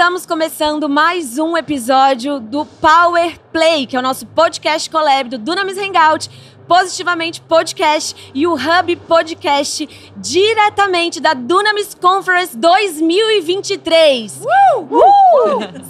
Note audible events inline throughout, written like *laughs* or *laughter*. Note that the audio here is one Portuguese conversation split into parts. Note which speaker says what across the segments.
Speaker 1: Estamos começando mais um episódio do Power Play, que é o nosso podcast collab do Dunamis Hangout, Positivamente Podcast e o Hub Podcast diretamente da Dunamis Conference 2023. Uh! Uh!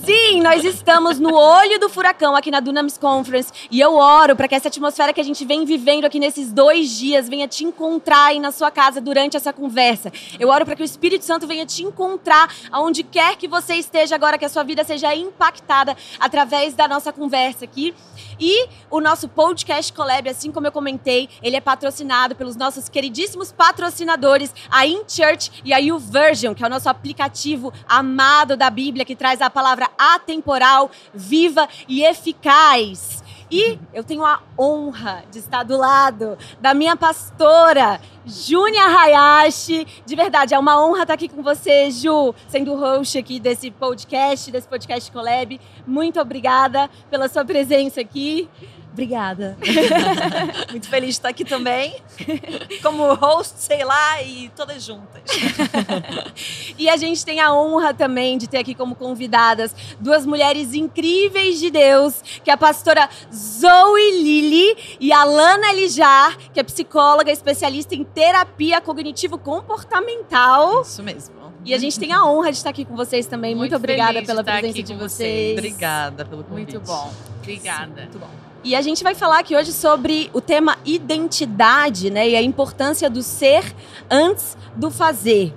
Speaker 1: Sim, nós estamos no olho do furacão aqui na Dunamis Conference e eu oro para que essa atmosfera que a gente vem vivendo aqui nesses dois dias venha te encontrar aí na sua casa durante essa conversa. Eu oro para que o Espírito Santo venha te encontrar aonde quer que você esteja agora, que a sua vida seja impactada através da nossa conversa aqui. E o nosso podcast Collab, assim como eu comentei, ele é patrocinado pelos nossos queridíssimos patrocinadores, a InChurch e a YouVersion, que é o nosso aplicativo amado da Bíblia, que traz a palavra atemporal, viva e eficaz. E eu tenho a honra de estar do lado da minha pastora, Júnia Hayashi. De verdade, é uma honra estar aqui com você, Ju, sendo host aqui desse podcast, desse podcast Collab. Muito obrigada pela sua presença aqui.
Speaker 2: Obrigada. *laughs* Muito feliz de estar aqui também, como host, sei lá, e todas juntas.
Speaker 1: e a gente tem a honra também de ter aqui como convidadas duas mulheres incríveis de Deus, que é a pastora Zoe Lili e a Lana Lijar, que é psicóloga especialista em terapia cognitivo-comportamental.
Speaker 2: Isso mesmo.
Speaker 1: E a gente tem a honra de estar aqui com vocês também. Muito, Muito obrigada pela presença de vocês. vocês.
Speaker 2: Obrigada pelo convite.
Speaker 3: Muito bom. Obrigada. Sim,
Speaker 1: muito bom. E a gente vai falar aqui hoje sobre o tema identidade, né? E a importância do ser antes do fazer.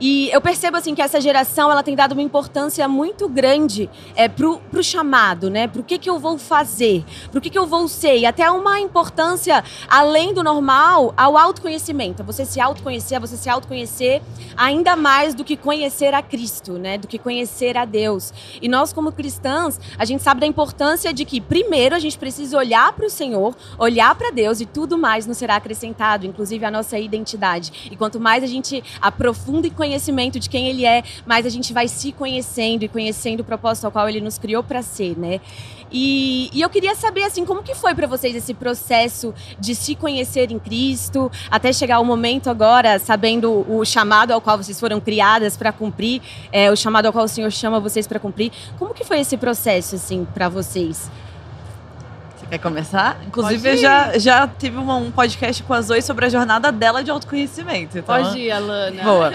Speaker 1: E eu percebo assim que essa geração ela tem dado uma importância muito grande é, pro, pro chamado, né? Pro que, que eu vou fazer, pro que, que eu vou ser. E até uma importância, além do normal, ao autoconhecimento. Você se autoconhecer, você se autoconhecer ainda mais do que conhecer a Cristo, né? Do que conhecer a Deus. E nós, como cristãs, a gente sabe da importância de que, primeiro, a gente precisa olhar para o Senhor, olhar para Deus e tudo mais nos será acrescentado, inclusive a nossa identidade. E quanto mais a gente aprofunda e conhece conhecimento de quem ele é, mais a gente vai se conhecendo e conhecendo o propósito ao qual ele nos criou para ser, né? E, e, eu queria saber assim como que foi para vocês esse processo de se conhecer em Cristo até chegar o momento agora sabendo o chamado ao qual vocês foram criadas para cumprir é, o chamado ao qual o Senhor chama vocês para cumprir como que foi esse processo assim para vocês
Speaker 2: Quer começar? Inclusive, eu já, já tive uma, um podcast com a Zoe sobre a jornada dela de autoconhecimento.
Speaker 3: Então, Pode ir, Alana.
Speaker 2: Boa.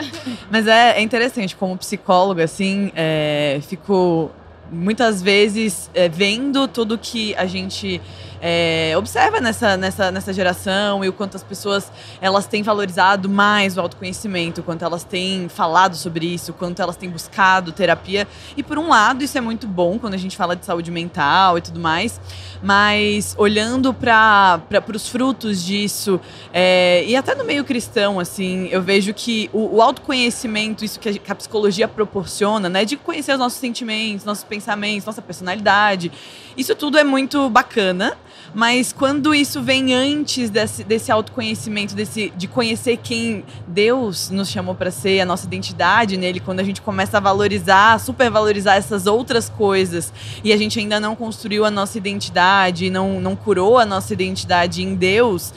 Speaker 2: Mas é, é interessante, como psicóloga, assim, é, fico muitas vezes é, vendo tudo que a gente é, observa nessa, nessa, nessa geração e o quanto as pessoas elas têm valorizado mais o autoconhecimento, o quanto elas têm falado sobre isso, o quanto elas têm buscado terapia. E por um lado, isso é muito bom quando a gente fala de saúde mental e tudo mais, mas olhando para os frutos disso, é, e até no meio cristão, assim, eu vejo que o, o autoconhecimento, isso que a, que a psicologia proporciona, né, de conhecer os nossos sentimentos, nossos pensamentos, nossa personalidade, isso tudo é muito bacana. Mas quando isso vem antes desse, desse autoconhecimento, desse, de conhecer quem Deus nos chamou para ser, a nossa identidade nele, quando a gente começa a valorizar, supervalorizar essas outras coisas e a gente ainda não construiu a nossa identidade, não, não curou a nossa identidade em Deus,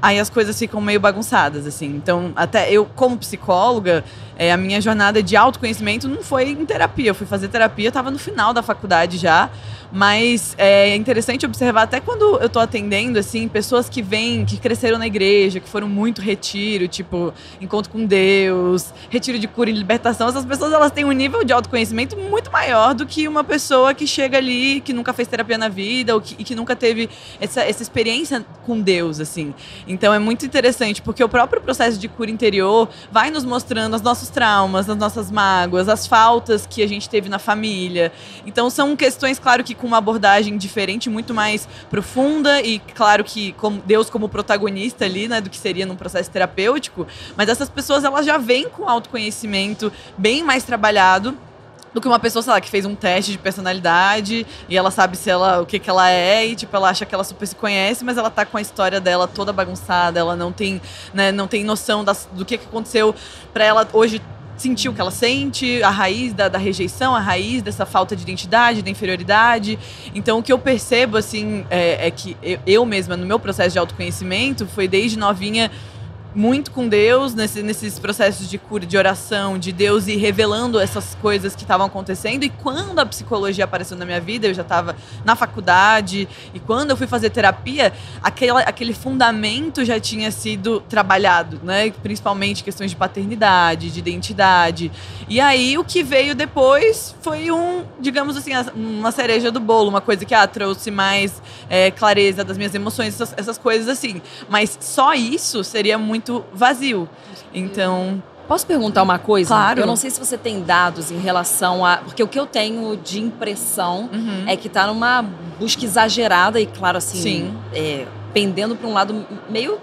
Speaker 2: aí as coisas ficam meio bagunçadas, assim. Então, até eu, como psicóloga, é, a minha jornada de autoconhecimento não foi em terapia. Eu fui fazer terapia, estava no final da faculdade já. Mas é interessante observar, até quando eu tô atendendo, assim, pessoas que vêm, que cresceram na igreja, que foram muito retiro, tipo, encontro com Deus, retiro de cura e libertação, essas pessoas elas têm um nível de autoconhecimento muito maior do que uma pessoa que chega ali, que nunca fez terapia na vida, ou que, e que nunca teve essa, essa experiência com Deus, assim. Então é muito interessante, porque o próprio processo de cura interior vai nos mostrando os nossos traumas, as nossas mágoas, as faltas que a gente teve na família. Então são questões, claro, que com uma abordagem diferente, muito mais profunda e claro que como Deus como protagonista ali, né, do que seria num processo terapêutico, mas essas pessoas elas já vêm com autoconhecimento bem mais trabalhado do que uma pessoa, sei lá, que fez um teste de personalidade e ela sabe se ela, o que que ela é e, tipo, ela acha que ela super se conhece, mas ela tá com a história dela toda bagunçada, ela não tem, né, não tem noção das, do que, que aconteceu para ela hoje sentir o que ela sente, a raiz da, da, rejeição, a raiz dessa falta de identidade, da inferioridade. Então, o que eu percebo, assim, é, é que eu, mesma, no meu processo de autoconhecimento, foi desde novinha muito com Deus nesse, nesses processos de cura, de oração, de Deus ir revelando essas coisas que estavam acontecendo. E quando a psicologia apareceu na minha vida, eu já estava na faculdade. E quando eu fui fazer terapia, aquele, aquele fundamento já tinha sido trabalhado, né? Principalmente questões de paternidade, de identidade. E aí o que veio depois foi um, digamos assim, uma cereja do bolo, uma coisa que ah, trouxe mais é, clareza das minhas emoções, essas, essas coisas assim. Mas só isso seria muito vazio. Então.
Speaker 4: Posso perguntar uma coisa?
Speaker 2: Claro.
Speaker 4: Eu não sei se você tem dados em relação a. Porque o que eu tenho de impressão
Speaker 2: Uhum.
Speaker 4: é que tá numa busca exagerada e, claro, assim,
Speaker 2: Sim.
Speaker 4: é, pendendo para um lado meio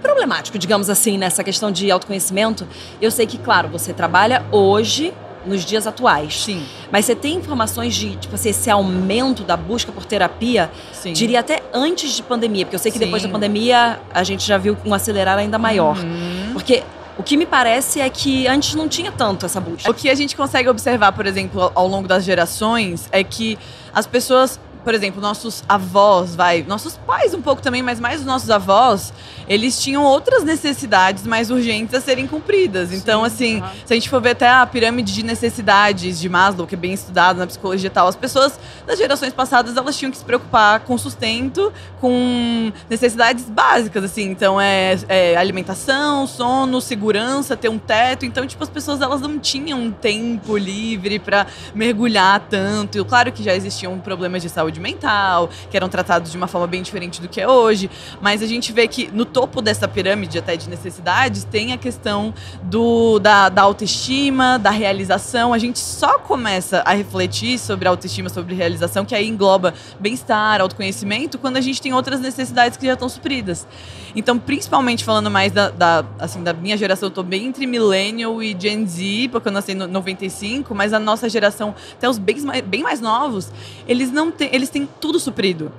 Speaker 4: problemático, digamos assim, nessa questão de autoconhecimento. Eu sei que, claro, você trabalha hoje, nos dias atuais.
Speaker 2: Sim,
Speaker 4: Mas você tem informações de, tipo assim, esse aumento da busca por terapia,
Speaker 2: sim.
Speaker 4: diria até antes de pandemia, porque eu sei que depois
Speaker 2: Sim.
Speaker 4: da pandemia a gente já viu um acelerar ainda maior.
Speaker 2: Uhum.
Speaker 4: Porque o que me parece é que antes não tinha tanto essa busca.
Speaker 2: O que a gente consegue observar, por exemplo, ao longo das gerações, é que as pessoas, por exemplo, nossos avós, vai, nossos pais um pouco também, mas mais os nossos avós, eles tinham outras necessidades mais urgentes a serem cumpridas. Então, assim,
Speaker 3: aham.
Speaker 2: se a gente for ver até a pirâmide de necessidades de Maslow, que é bem estudado na psicologia e tal, as pessoas das gerações passadas, elas tinham que se preocupar com sustento, com necessidades básicas, assim. Então, é, é alimentação, sono, segurança, ter um teto. Então, tipo, as pessoas, elas não tinham tempo livre pra mergulhar tanto. E claro que já existiam problemas de saúde mental, que eram tratados de uma forma bem diferente do que é hoje, mas a gente vê que no topo dessa pirâmide até de necessidades tem a questão do, da, da autoestima, da realização. A gente só começa a refletir sobre autoestima, sobre realização, que aí engloba bem-estar, autoconhecimento, quando a gente tem outras necessidades que já estão supridas. Então, principalmente falando mais da, da, assim, da minha geração, eu tô bem entre Millennial e Gen Z, porque eu nasci em no- 95, mas a nossa geração, até os bem mais, bem mais novos, eles não têm, eles têm tudo suprido.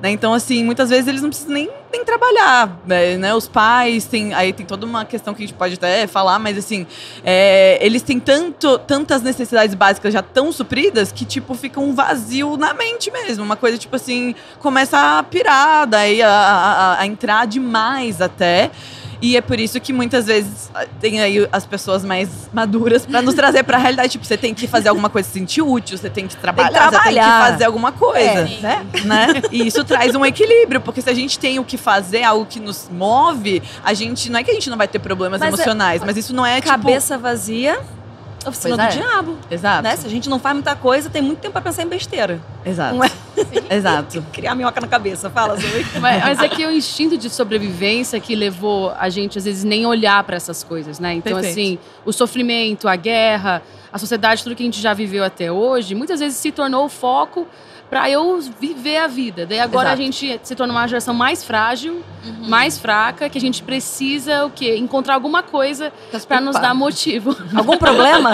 Speaker 2: Né? Então, assim, muitas vezes eles não precisam nem, nem trabalhar, né? né? Os pais têm. Aí tem toda uma questão que a gente pode até falar, mas assim, é, eles têm tanto, tantas necessidades básicas já tão supridas que, tipo, fica um vazio na mente mesmo. Uma coisa, tipo assim, começa a pirar, daí a, a, a entrar demais até. E é por isso que muitas vezes ah, tem aí as pessoas mais maduras pra nos trazer pra realidade. Tipo, você tem que fazer alguma coisa, se sentir útil, você tem que trabalhar, você tem
Speaker 4: trabalhar.
Speaker 2: que fazer alguma coisa,
Speaker 4: É.
Speaker 2: né? né? E isso traz um equilíbrio, porque se a gente tem o que fazer, algo que nos move, a gente não é que a gente não vai ter problemas
Speaker 4: Mas é-
Speaker 2: emocionais, mas isso não é tipo
Speaker 4: Cabeça vazia, oficina
Speaker 2: Pois
Speaker 4: do
Speaker 2: é.
Speaker 4: diabo.
Speaker 2: Exato.
Speaker 4: Né? Se a gente não faz muita coisa, tem muito tempo pra pensar em besteira.
Speaker 2: Exato.
Speaker 4: É? *laughs*
Speaker 2: Exato.
Speaker 4: Criar minhoca na cabeça. Fala, Zoe. *laughs*
Speaker 3: Mas, mas é que o instinto de sobrevivência que levou a gente, às vezes, nem olhar para essas coisas, né? Então,
Speaker 2: Perfeito.
Speaker 3: assim, o sofrimento, a guerra, a sociedade, tudo que a gente já viveu até hoje, muitas vezes se tornou o foco para eu viver a vida. Daí agora
Speaker 2: Exato.
Speaker 3: a gente se torna uma geração mais frágil, mais fraca, que a gente precisa o quê? Encontrar alguma coisa para nos dar motivo.
Speaker 4: Algum problema?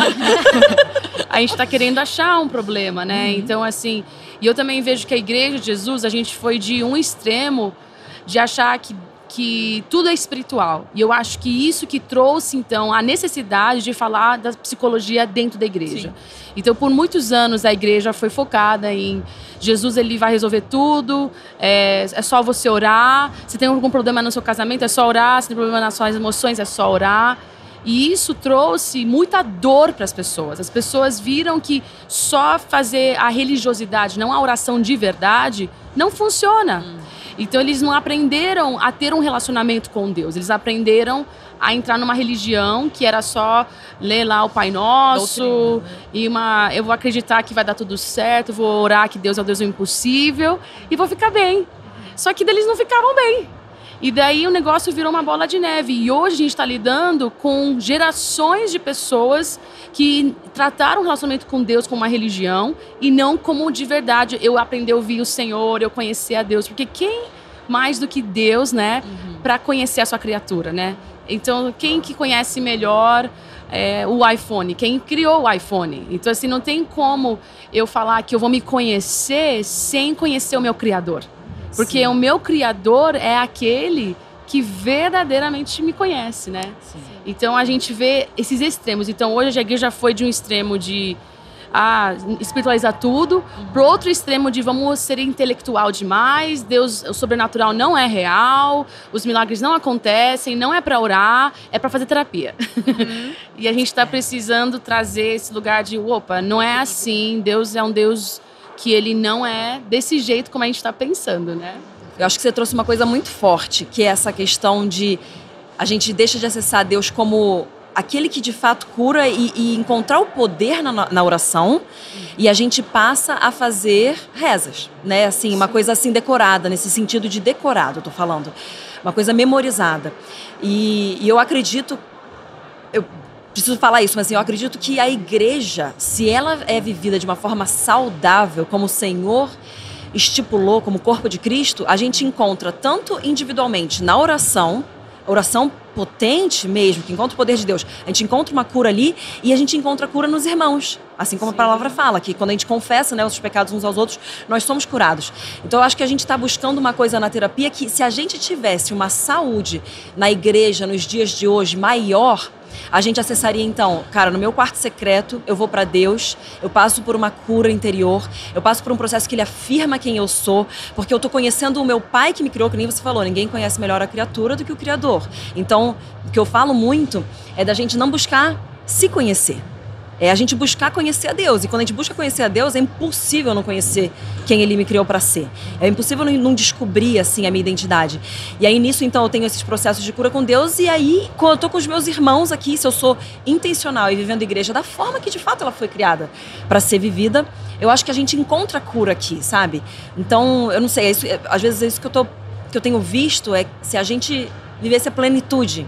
Speaker 4: *laughs*
Speaker 3: a gente está querendo achar um problema, né?
Speaker 2: Uhum.
Speaker 3: Então, assim, e eu também vejo que a igreja de Jesus, a gente foi de um extremo de achar que, que tudo é espiritual. E eu acho que isso que trouxe, então, a necessidade de falar da psicologia dentro da igreja. Então, por muitos anos, a igreja foi focada em Jesus, ele vai resolver tudo, é, é só você orar. Se tem algum problema no seu casamento, é só orar. Se tem problema nas suas emoções, é só orar. E isso trouxe muita dor para as pessoas. As pessoas viram que só fazer a religiosidade, não a oração de verdade, não funciona. Então eles não aprenderam a ter um relacionamento com Deus. Eles aprenderam a entrar numa religião que era só ler lá o Pai Nosso
Speaker 2: Doutrina, né?
Speaker 3: e uma eu vou acreditar que vai dar tudo certo, vou orar que Deus é o Deus do impossível e vou ficar bem. Só que eles não ficavam bem. E daí o negócio virou uma bola de neve. E hoje a gente está lidando com gerações de pessoas que trataram o relacionamento com Deus como uma religião e não como de verdade eu aprender a ouvir o Senhor, eu conhecer a Deus. Porque quem mais do que Deus, né, para conhecer a sua criatura, né? Então, quem que conhece melhor é, o iPhone? Quem criou o iPhone? Então, assim, não tem como eu falar que eu vou me conhecer sem conhecer o meu Criador. Porque
Speaker 4: Sim.
Speaker 3: o meu criador é aquele que verdadeiramente me conhece, né? Então a gente vê esses extremos. Então hoje a igreja foi de um extremo de a espiritualizar tudo, pro outro extremo de vamos ser intelectual demais, Deus, o sobrenatural não é real, os milagres não acontecem, não é para orar, é para fazer terapia. Uhum. *laughs* e a gente está precisando trazer esse lugar de, opa, não é assim, Deus é um Deus que ele não é desse jeito como a gente está pensando, né?
Speaker 4: Eu acho que você trouxe uma coisa muito forte, que é essa questão de a gente deixa de acessar Deus como aquele que de fato cura e, e encontrar o poder na, na, oração e a gente passa a fazer rezas, né? Assim, uma coisa assim decorada, nesse sentido de decorado, eu tô falando. Uma coisa memorizada. E, e eu acredito, eu preciso falar isso, mas assim, eu acredito que a igreja, se ela é vivida de uma forma saudável, como o Senhor estipulou, como corpo de Cristo, a gente encontra tanto individualmente na oração, oração potente mesmo, que encontra o poder de Deus, a gente encontra uma cura ali e a gente encontra a cura nos irmãos. Assim como Sim. a palavra fala, que quando a gente confessa né, os pecados uns aos outros, nós somos curados. Então eu acho que a gente está buscando uma coisa na terapia que, se a gente tivesse uma saúde na igreja nos dias de hoje maior, a gente acessaria então, cara, no meu quarto secreto, eu vou para Deus, eu passo por uma cura interior, eu passo por um processo que ele afirma quem eu sou, porque eu tô conhecendo o meu pai que me criou, que nem você falou, ninguém conhece melhor a criatura do que o criador. Então, o que eu falo muito é da gente não buscar se conhecer. É a gente buscar conhecer a Deus. E quando a gente busca conhecer a Deus, é impossível não conhecer quem Ele me criou para ser. É impossível não descobrir, assim, a minha identidade. E aí, nisso, então, eu tenho esses processos de cura com Deus. E aí, quando eu tô com os meus irmãos aqui, se eu sou intencional e vivendo a igreja da forma que, de fato, ela foi criada para ser vivida, eu acho que a gente encontra cura aqui, sabe? Então, eu não sei, é isso, é, às vezes é isso que eu, tô, que eu tenho visto, é se a gente vivesse a plenitude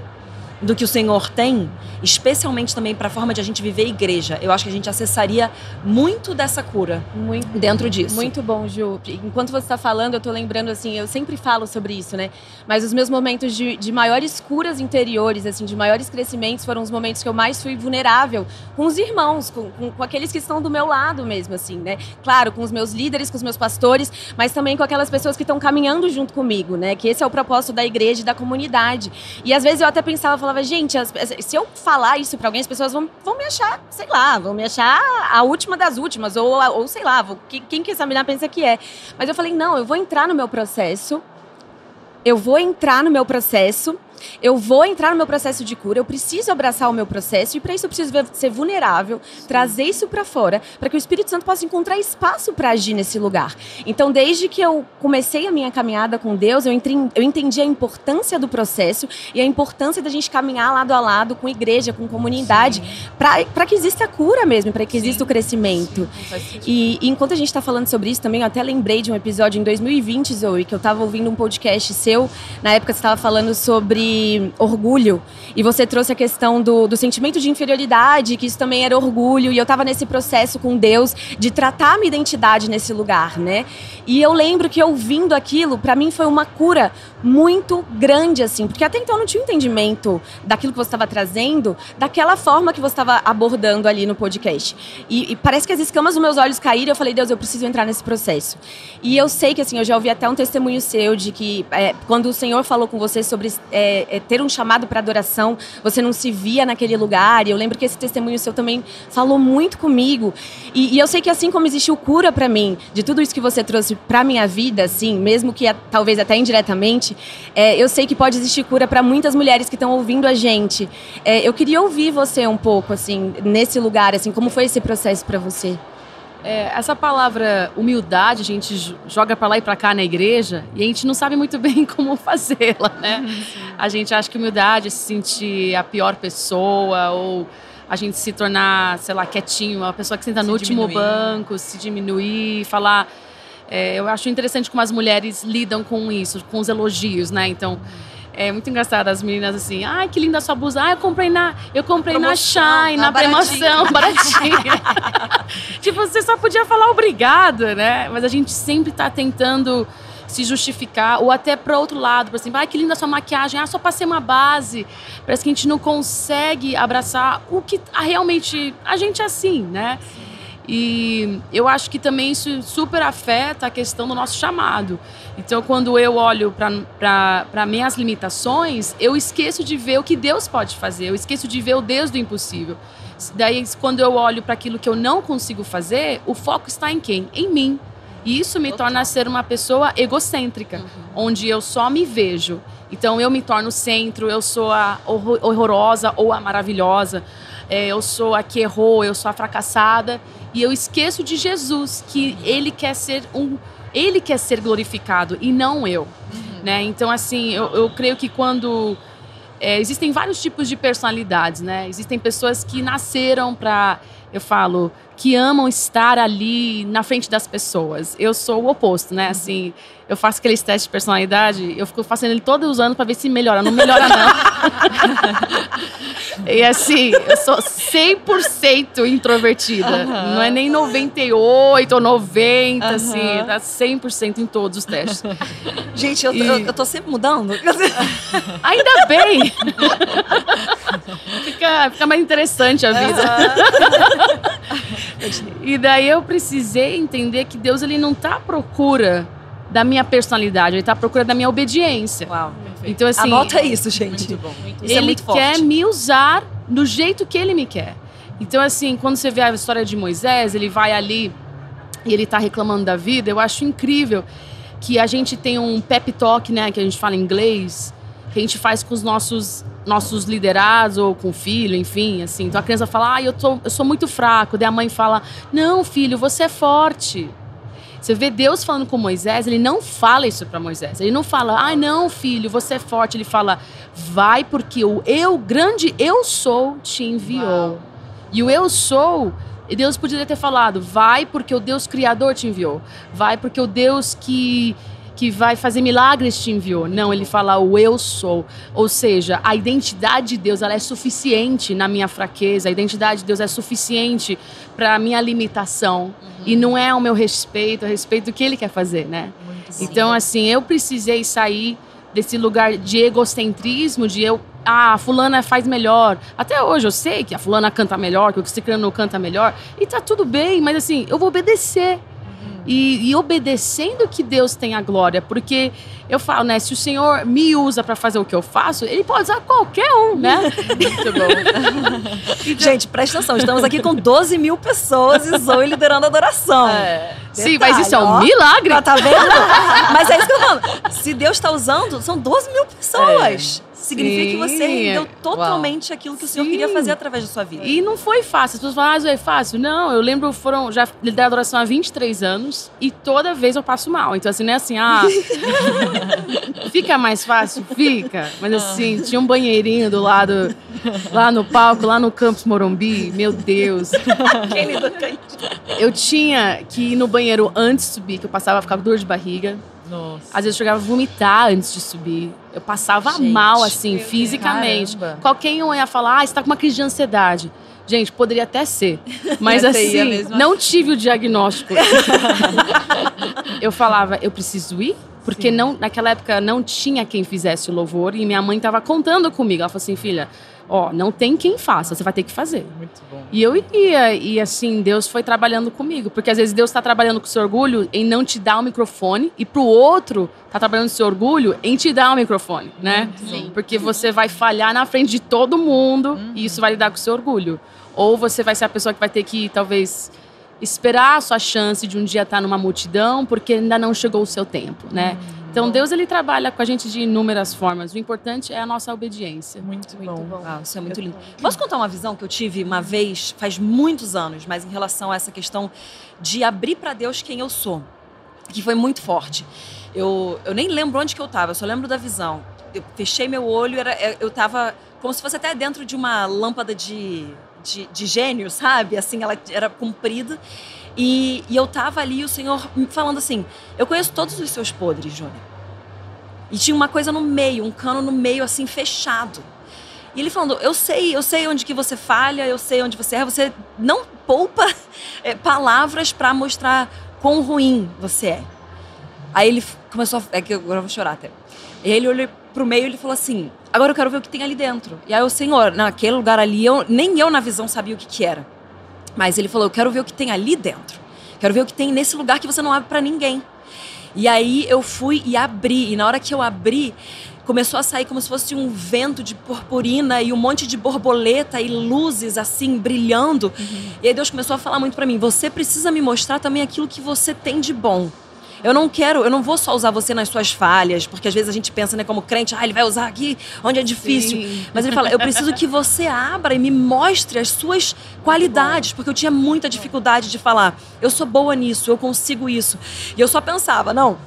Speaker 4: do que o Senhor tem, especialmente também para a forma de a gente viver a igreja. Eu acho que a gente acessaria muito dessa cura muito, dentro disso.
Speaker 1: Muito bom, Ju. Enquanto você está falando, eu estou lembrando, assim, eu sempre falo sobre isso, né? Mas os meus momentos de, de maiores curas interiores, assim, de maiores crescimentos, foram os momentos que eu mais fui vulnerável com os irmãos, com, com, com aqueles que estão do meu lado mesmo, assim, né? Claro, com os meus líderes, com os meus pastores, mas também com aquelas pessoas que estão caminhando junto comigo, né? Que esse é o propósito da igreja e da comunidade. E às vezes eu até pensava, falava, gente, as, se eu falar isso para alguém, as pessoas vão, vão me achar, sei lá, vão me achar a última das últimas, ou, ou sei lá, vou, quem que examinar pensa que é. Mas eu falei, não, eu vou entrar no meu processo, eu vou entrar no meu processo eu vou entrar no meu processo de cura, eu preciso abraçar o meu processo e para isso eu preciso ser vulnerável, trazer isso para fora, para que o Espírito Santo possa encontrar espaço para agir nesse lugar. Então, desde que eu comecei a minha caminhada com Deus, eu, entrei, eu entendi a importância do processo e a importância da gente caminhar lado a lado com igreja, com comunidade, para que exista a cura mesmo, para que exista Sim. o crescimento. E, e, enquanto a gente está falando sobre isso também, eu até lembrei de um episódio em 2020, Zoe, que eu estava ouvindo um podcast seu, na época você estava falando sobre orgulho. E você trouxe a questão do, do sentimento de inferioridade, que isso também era orgulho. E eu estava nesse processo com Deus de tratar minha identidade nesse lugar, né? E eu lembro que ouvindo aquilo, para mim foi uma cura muito grande, assim. Porque até então eu não tinha entendimento daquilo que você estava trazendo, daquela forma que você estava abordando ali no podcast. E, e, parece que as escamas dos meus olhos caíram. Eu falei, Deus, eu preciso entrar nesse processo. E eu sei que, assim, eu já ouvi até um testemunho seu de que é, quando o Senhor falou com você sobre é, é, ter um chamado para adoração, você não se via naquele lugar. E eu lembro que esse testemunho seu também falou muito comigo. E, e eu sei que assim como existiu cura para mim, de tudo isso que você trouxe para minha vida, assim, mesmo que talvez até indiretamente, é, eu sei que pode existir cura para muitas mulheres que estão ouvindo a gente. É, eu queria ouvir você um pouco, assim, nesse lugar, assim, como foi esse processo para você?
Speaker 3: É, essa palavra humildade a gente joga para lá e para cá na igreja e a gente não sabe muito *laughs* bem como fazê-la, né? Uhum, a gente acha que humildade é se sentir a pior pessoa ou a gente se tornar, sei lá, quietinho, uma pessoa que senta se no último diminuir. banco, se diminuir, falar. É, eu acho interessante como as mulheres lidam com isso, com os elogios, né? Então. Uhum é muito engraçado as meninas assim, ai, que linda sua blusa. Ah, eu comprei na, eu comprei promoção, na Shine, na, promoção, *laughs* baratinha. tipo, você só podia falar obrigado, né? Mas a gente sempre tá tentando se justificar, ou até para outro lado, por exemplo, ah, que linda sua maquiagem, ah, só passei uma base. Parece que a gente não consegue abraçar o que realmente a gente é assim, né? Sim. E eu acho que também isso super afeta a questão do nosso chamado. Então, quando eu olho para minhas limitações, eu esqueço de ver o que Deus pode fazer, eu esqueço de ver o Deus do impossível. Daí, quando eu olho para aquilo que eu não consigo fazer, o foco está em quem? Em mim. E isso me Total. torna ser uma pessoa egocêntrica, uhum. onde eu só me vejo. Então eu me torno centro, eu sou a horrorosa ou a maravilhosa, é, eu sou a que errou, eu sou a fracassada. E eu esqueço de Jesus, que ele quer ser um. Ele quer ser glorificado e não eu. Uhum. Né? Então, assim, eu, eu creio que quando. É, existem vários tipos de personalidades, né? Existem pessoas que nasceram para eu falo, que amam estar ali na frente das pessoas. Eu sou o oposto, né? Assim, eu faço aqueles testes de personalidade, eu fico fazendo ele todos os anos para ver se melhora. Não melhora, não. *laughs* e assim, eu sou 100% introvertida. Uhum. Não é nem 98 ou 90, uhum. assim, tá 100% em todos os testes. *laughs*
Speaker 4: Gente, eu, e... eu, eu tô sempre mudando. *laughs*
Speaker 3: Ainda bem! fica, fica mais interessante a vida. Uhum. e daí eu precisei entender que Deus ele não tá à procura da minha personalidade, ele tá à procura da minha obediência.
Speaker 4: Uau. Então assim,
Speaker 3: anota
Speaker 4: isso, gente.
Speaker 3: Muito bom. Muito ele é muito quer me usar do jeito que ele me quer. Então assim, quando você vê a história de Moisés, ele vai ali e ele tá reclamando da vida, eu acho incrível que a gente tem um pep talk, né, que a gente fala em inglês, que a gente faz com os nossos nossos liderados ou com o filho, enfim, assim. Então a criança fala: "Ah, eu tô eu sou muito fraco". Daí a mãe fala: "Não, filho, você é forte". Você vê Deus falando com Moisés, ele não fala isso para Moisés. Ele não fala: "Ai, não, filho, você é forte". Ele fala: "Vai porque o eu grande eu sou te enviou". Uau. E o eu sou e Deus poderia ter falado: vai porque o Deus Criador te enviou. Vai porque o Deus que que vai fazer milagres te enviou. Não, ele fala o eu sou. Ou seja, a identidade de Deus ela é suficiente na minha fraqueza, a identidade de Deus é suficiente para a minha limitação. Uhum. E não é o meu respeito, é o respeito do que ele quer fazer, né? então, assim, eu precisei sair desse lugar de egocentrismo, de eu ah, a fulana faz melhor. Até hoje eu sei que a fulana canta melhor, que o Ciclano canta melhor. E tá tudo bem, mas assim, eu vou obedecer e, e, obedecendo que Deus tem a glória. Porque eu falo, né? Se o Senhor me usa para fazer o que eu faço, Ele pode usar qualquer um, né? *laughs* Muito bom.
Speaker 4: então, *laughs* Gente, presta atenção. Estamos aqui com 12 mil pessoas e Zoe liderando a adoração.
Speaker 3: É. Sim, mas isso é um ó, milagre.
Speaker 4: Tá vendo? mas é isso que eu falo. Se Deus está usando, são 12 mil pessoas. É significa que você rendeu totalmente Uau. aquilo que o Senhor Sim. queria fazer através da sua vida.
Speaker 3: E não foi fácil. As pessoas falam, ah, é fácil. Não, eu lembro, foram já liderei adoração há 23 anos e toda vez eu passo mal. Então, assim, não é assim, ah, *laughs* fica mais fácil? Fica. Mas assim, tinha um banheirinho do lado, lá no palco, lá no Campus Morumbi. Meu Deus. eu tinha que ir no banheiro antes de subir, que eu passava, ficava dor de barriga. Nossa. Às vezes eu chegava a vomitar antes de subir. Eu passava Gente, mal, assim, fisicamente. Caramba. Qualquer um ia falar, ah, você tá com uma crise de ansiedade. Gente, poderia até ser. *laughs* Mas assim, não tive o diagnóstico. *laughs* eu falava, eu preciso ir? Porque não, naquela época não tinha quem fizesse o louvor e minha mãe estava contando comigo. Ela falou assim, filha, ó, não tem quem faça, você vai ter que fazer. Muito bom. E eu ia, e assim, Deus foi trabalhando comigo, porque às vezes Deus está trabalhando com seu orgulho em não te dar o microfone, e pro outro tá trabalhando com seu orgulho em te dar o microfone, né?
Speaker 4: Uhum. Sim.
Speaker 3: Porque você vai falhar na frente de todo mundo, uhum. e isso vai lidar com o seu orgulho. Ou você vai ser a pessoa que vai ter que, talvez, esperar a sua chance de um dia estar numa multidão, porque ainda não chegou o seu tempo, né? Uhum. Então Deus ele trabalha com a gente de inúmeras formas. O importante é a nossa obediência.
Speaker 4: Muito, muito bom. bom. Ah, isso é muito lindo. Posso contar uma visão que eu tive uma vez, faz muitos anos, mas em relação a essa questão de abrir para Deus quem eu sou, que foi muito forte. Eu, eu nem lembro onde que eu estava, eu só lembro da visão. Eu fechei meu olho, era, eu estava como se fosse até dentro de uma lâmpada de, de, de gênio, sabe? Assim, ela era comprida. E, e eu tava ali, o Senhor falando assim: Eu conheço todos os seus podres, Júnior. E tinha uma coisa no meio, um cano no meio, assim, fechado. E ele falando: Eu sei, eu sei onde que você falha, eu sei onde você erra. Você não poupa é, palavras para mostrar quão ruim você é. Aí ele começou a. É que agora eu vou chorar até. Ele olhou pro meio ele falou assim: Agora eu quero ver o que tem ali dentro. E aí o Senhor, naquele lugar ali, eu, nem eu na visão sabia o que, que era. Mas ele falou: Eu quero ver o que tem ali dentro. Quero ver o que tem nesse lugar que você não abre para ninguém. E aí eu fui e abri. E na hora que eu abri, começou a sair como se fosse um vento de purpurina e um monte de borboleta e luzes assim brilhando. Uhum. E aí Deus começou a falar muito para mim: você precisa me mostrar também aquilo que você tem de bom. Eu não quero, eu não vou só usar você nas suas falhas, porque às vezes a gente pensa, né, como crente, ah, ele vai usar aqui onde é difícil. Sim. Mas ele fala, eu preciso que você abra e me mostre as suas qualidades, porque eu tinha muita dificuldade de falar, eu sou boa nisso, eu consigo isso. E eu só pensava, não,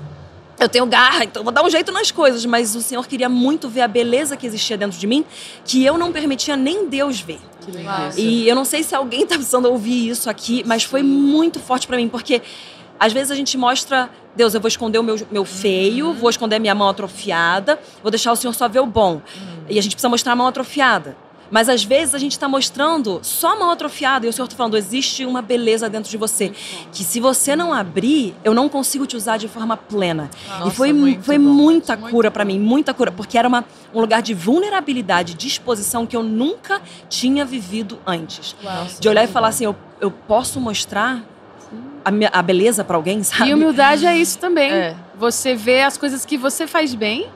Speaker 4: eu tenho garra, então vou dar um jeito nas coisas, mas o Senhor queria muito ver a beleza que existia dentro de mim, que eu não permitia nem Deus ver. Que legal. E eu não sei se alguém está precisando ouvir isso aqui, mas foi muito forte para mim, porque às vezes a gente mostra, Deus, eu vou esconder o meu, meu feio, uhum. vou esconder a minha mão atrofiada, vou deixar o Senhor só ver o bom. Uhum. E a gente precisa mostrar a mão atrofiada. Mas às vezes a gente está mostrando só a mão atrofiada e o Senhor está falando: existe uma beleza dentro de você. Que se você não abrir, eu não consigo te usar de forma plena. Nossa, e foi, foi muita cura para mim, muita cura, porque era uma, um lugar de vulnerabilidade, de exposição que eu nunca tinha vivido antes. Nossa, de olhar e falar assim: eu, eu posso mostrar a, a beleza para alguém, sabe?
Speaker 3: E humildade é isso também. É. Você vê as coisas que você faz bem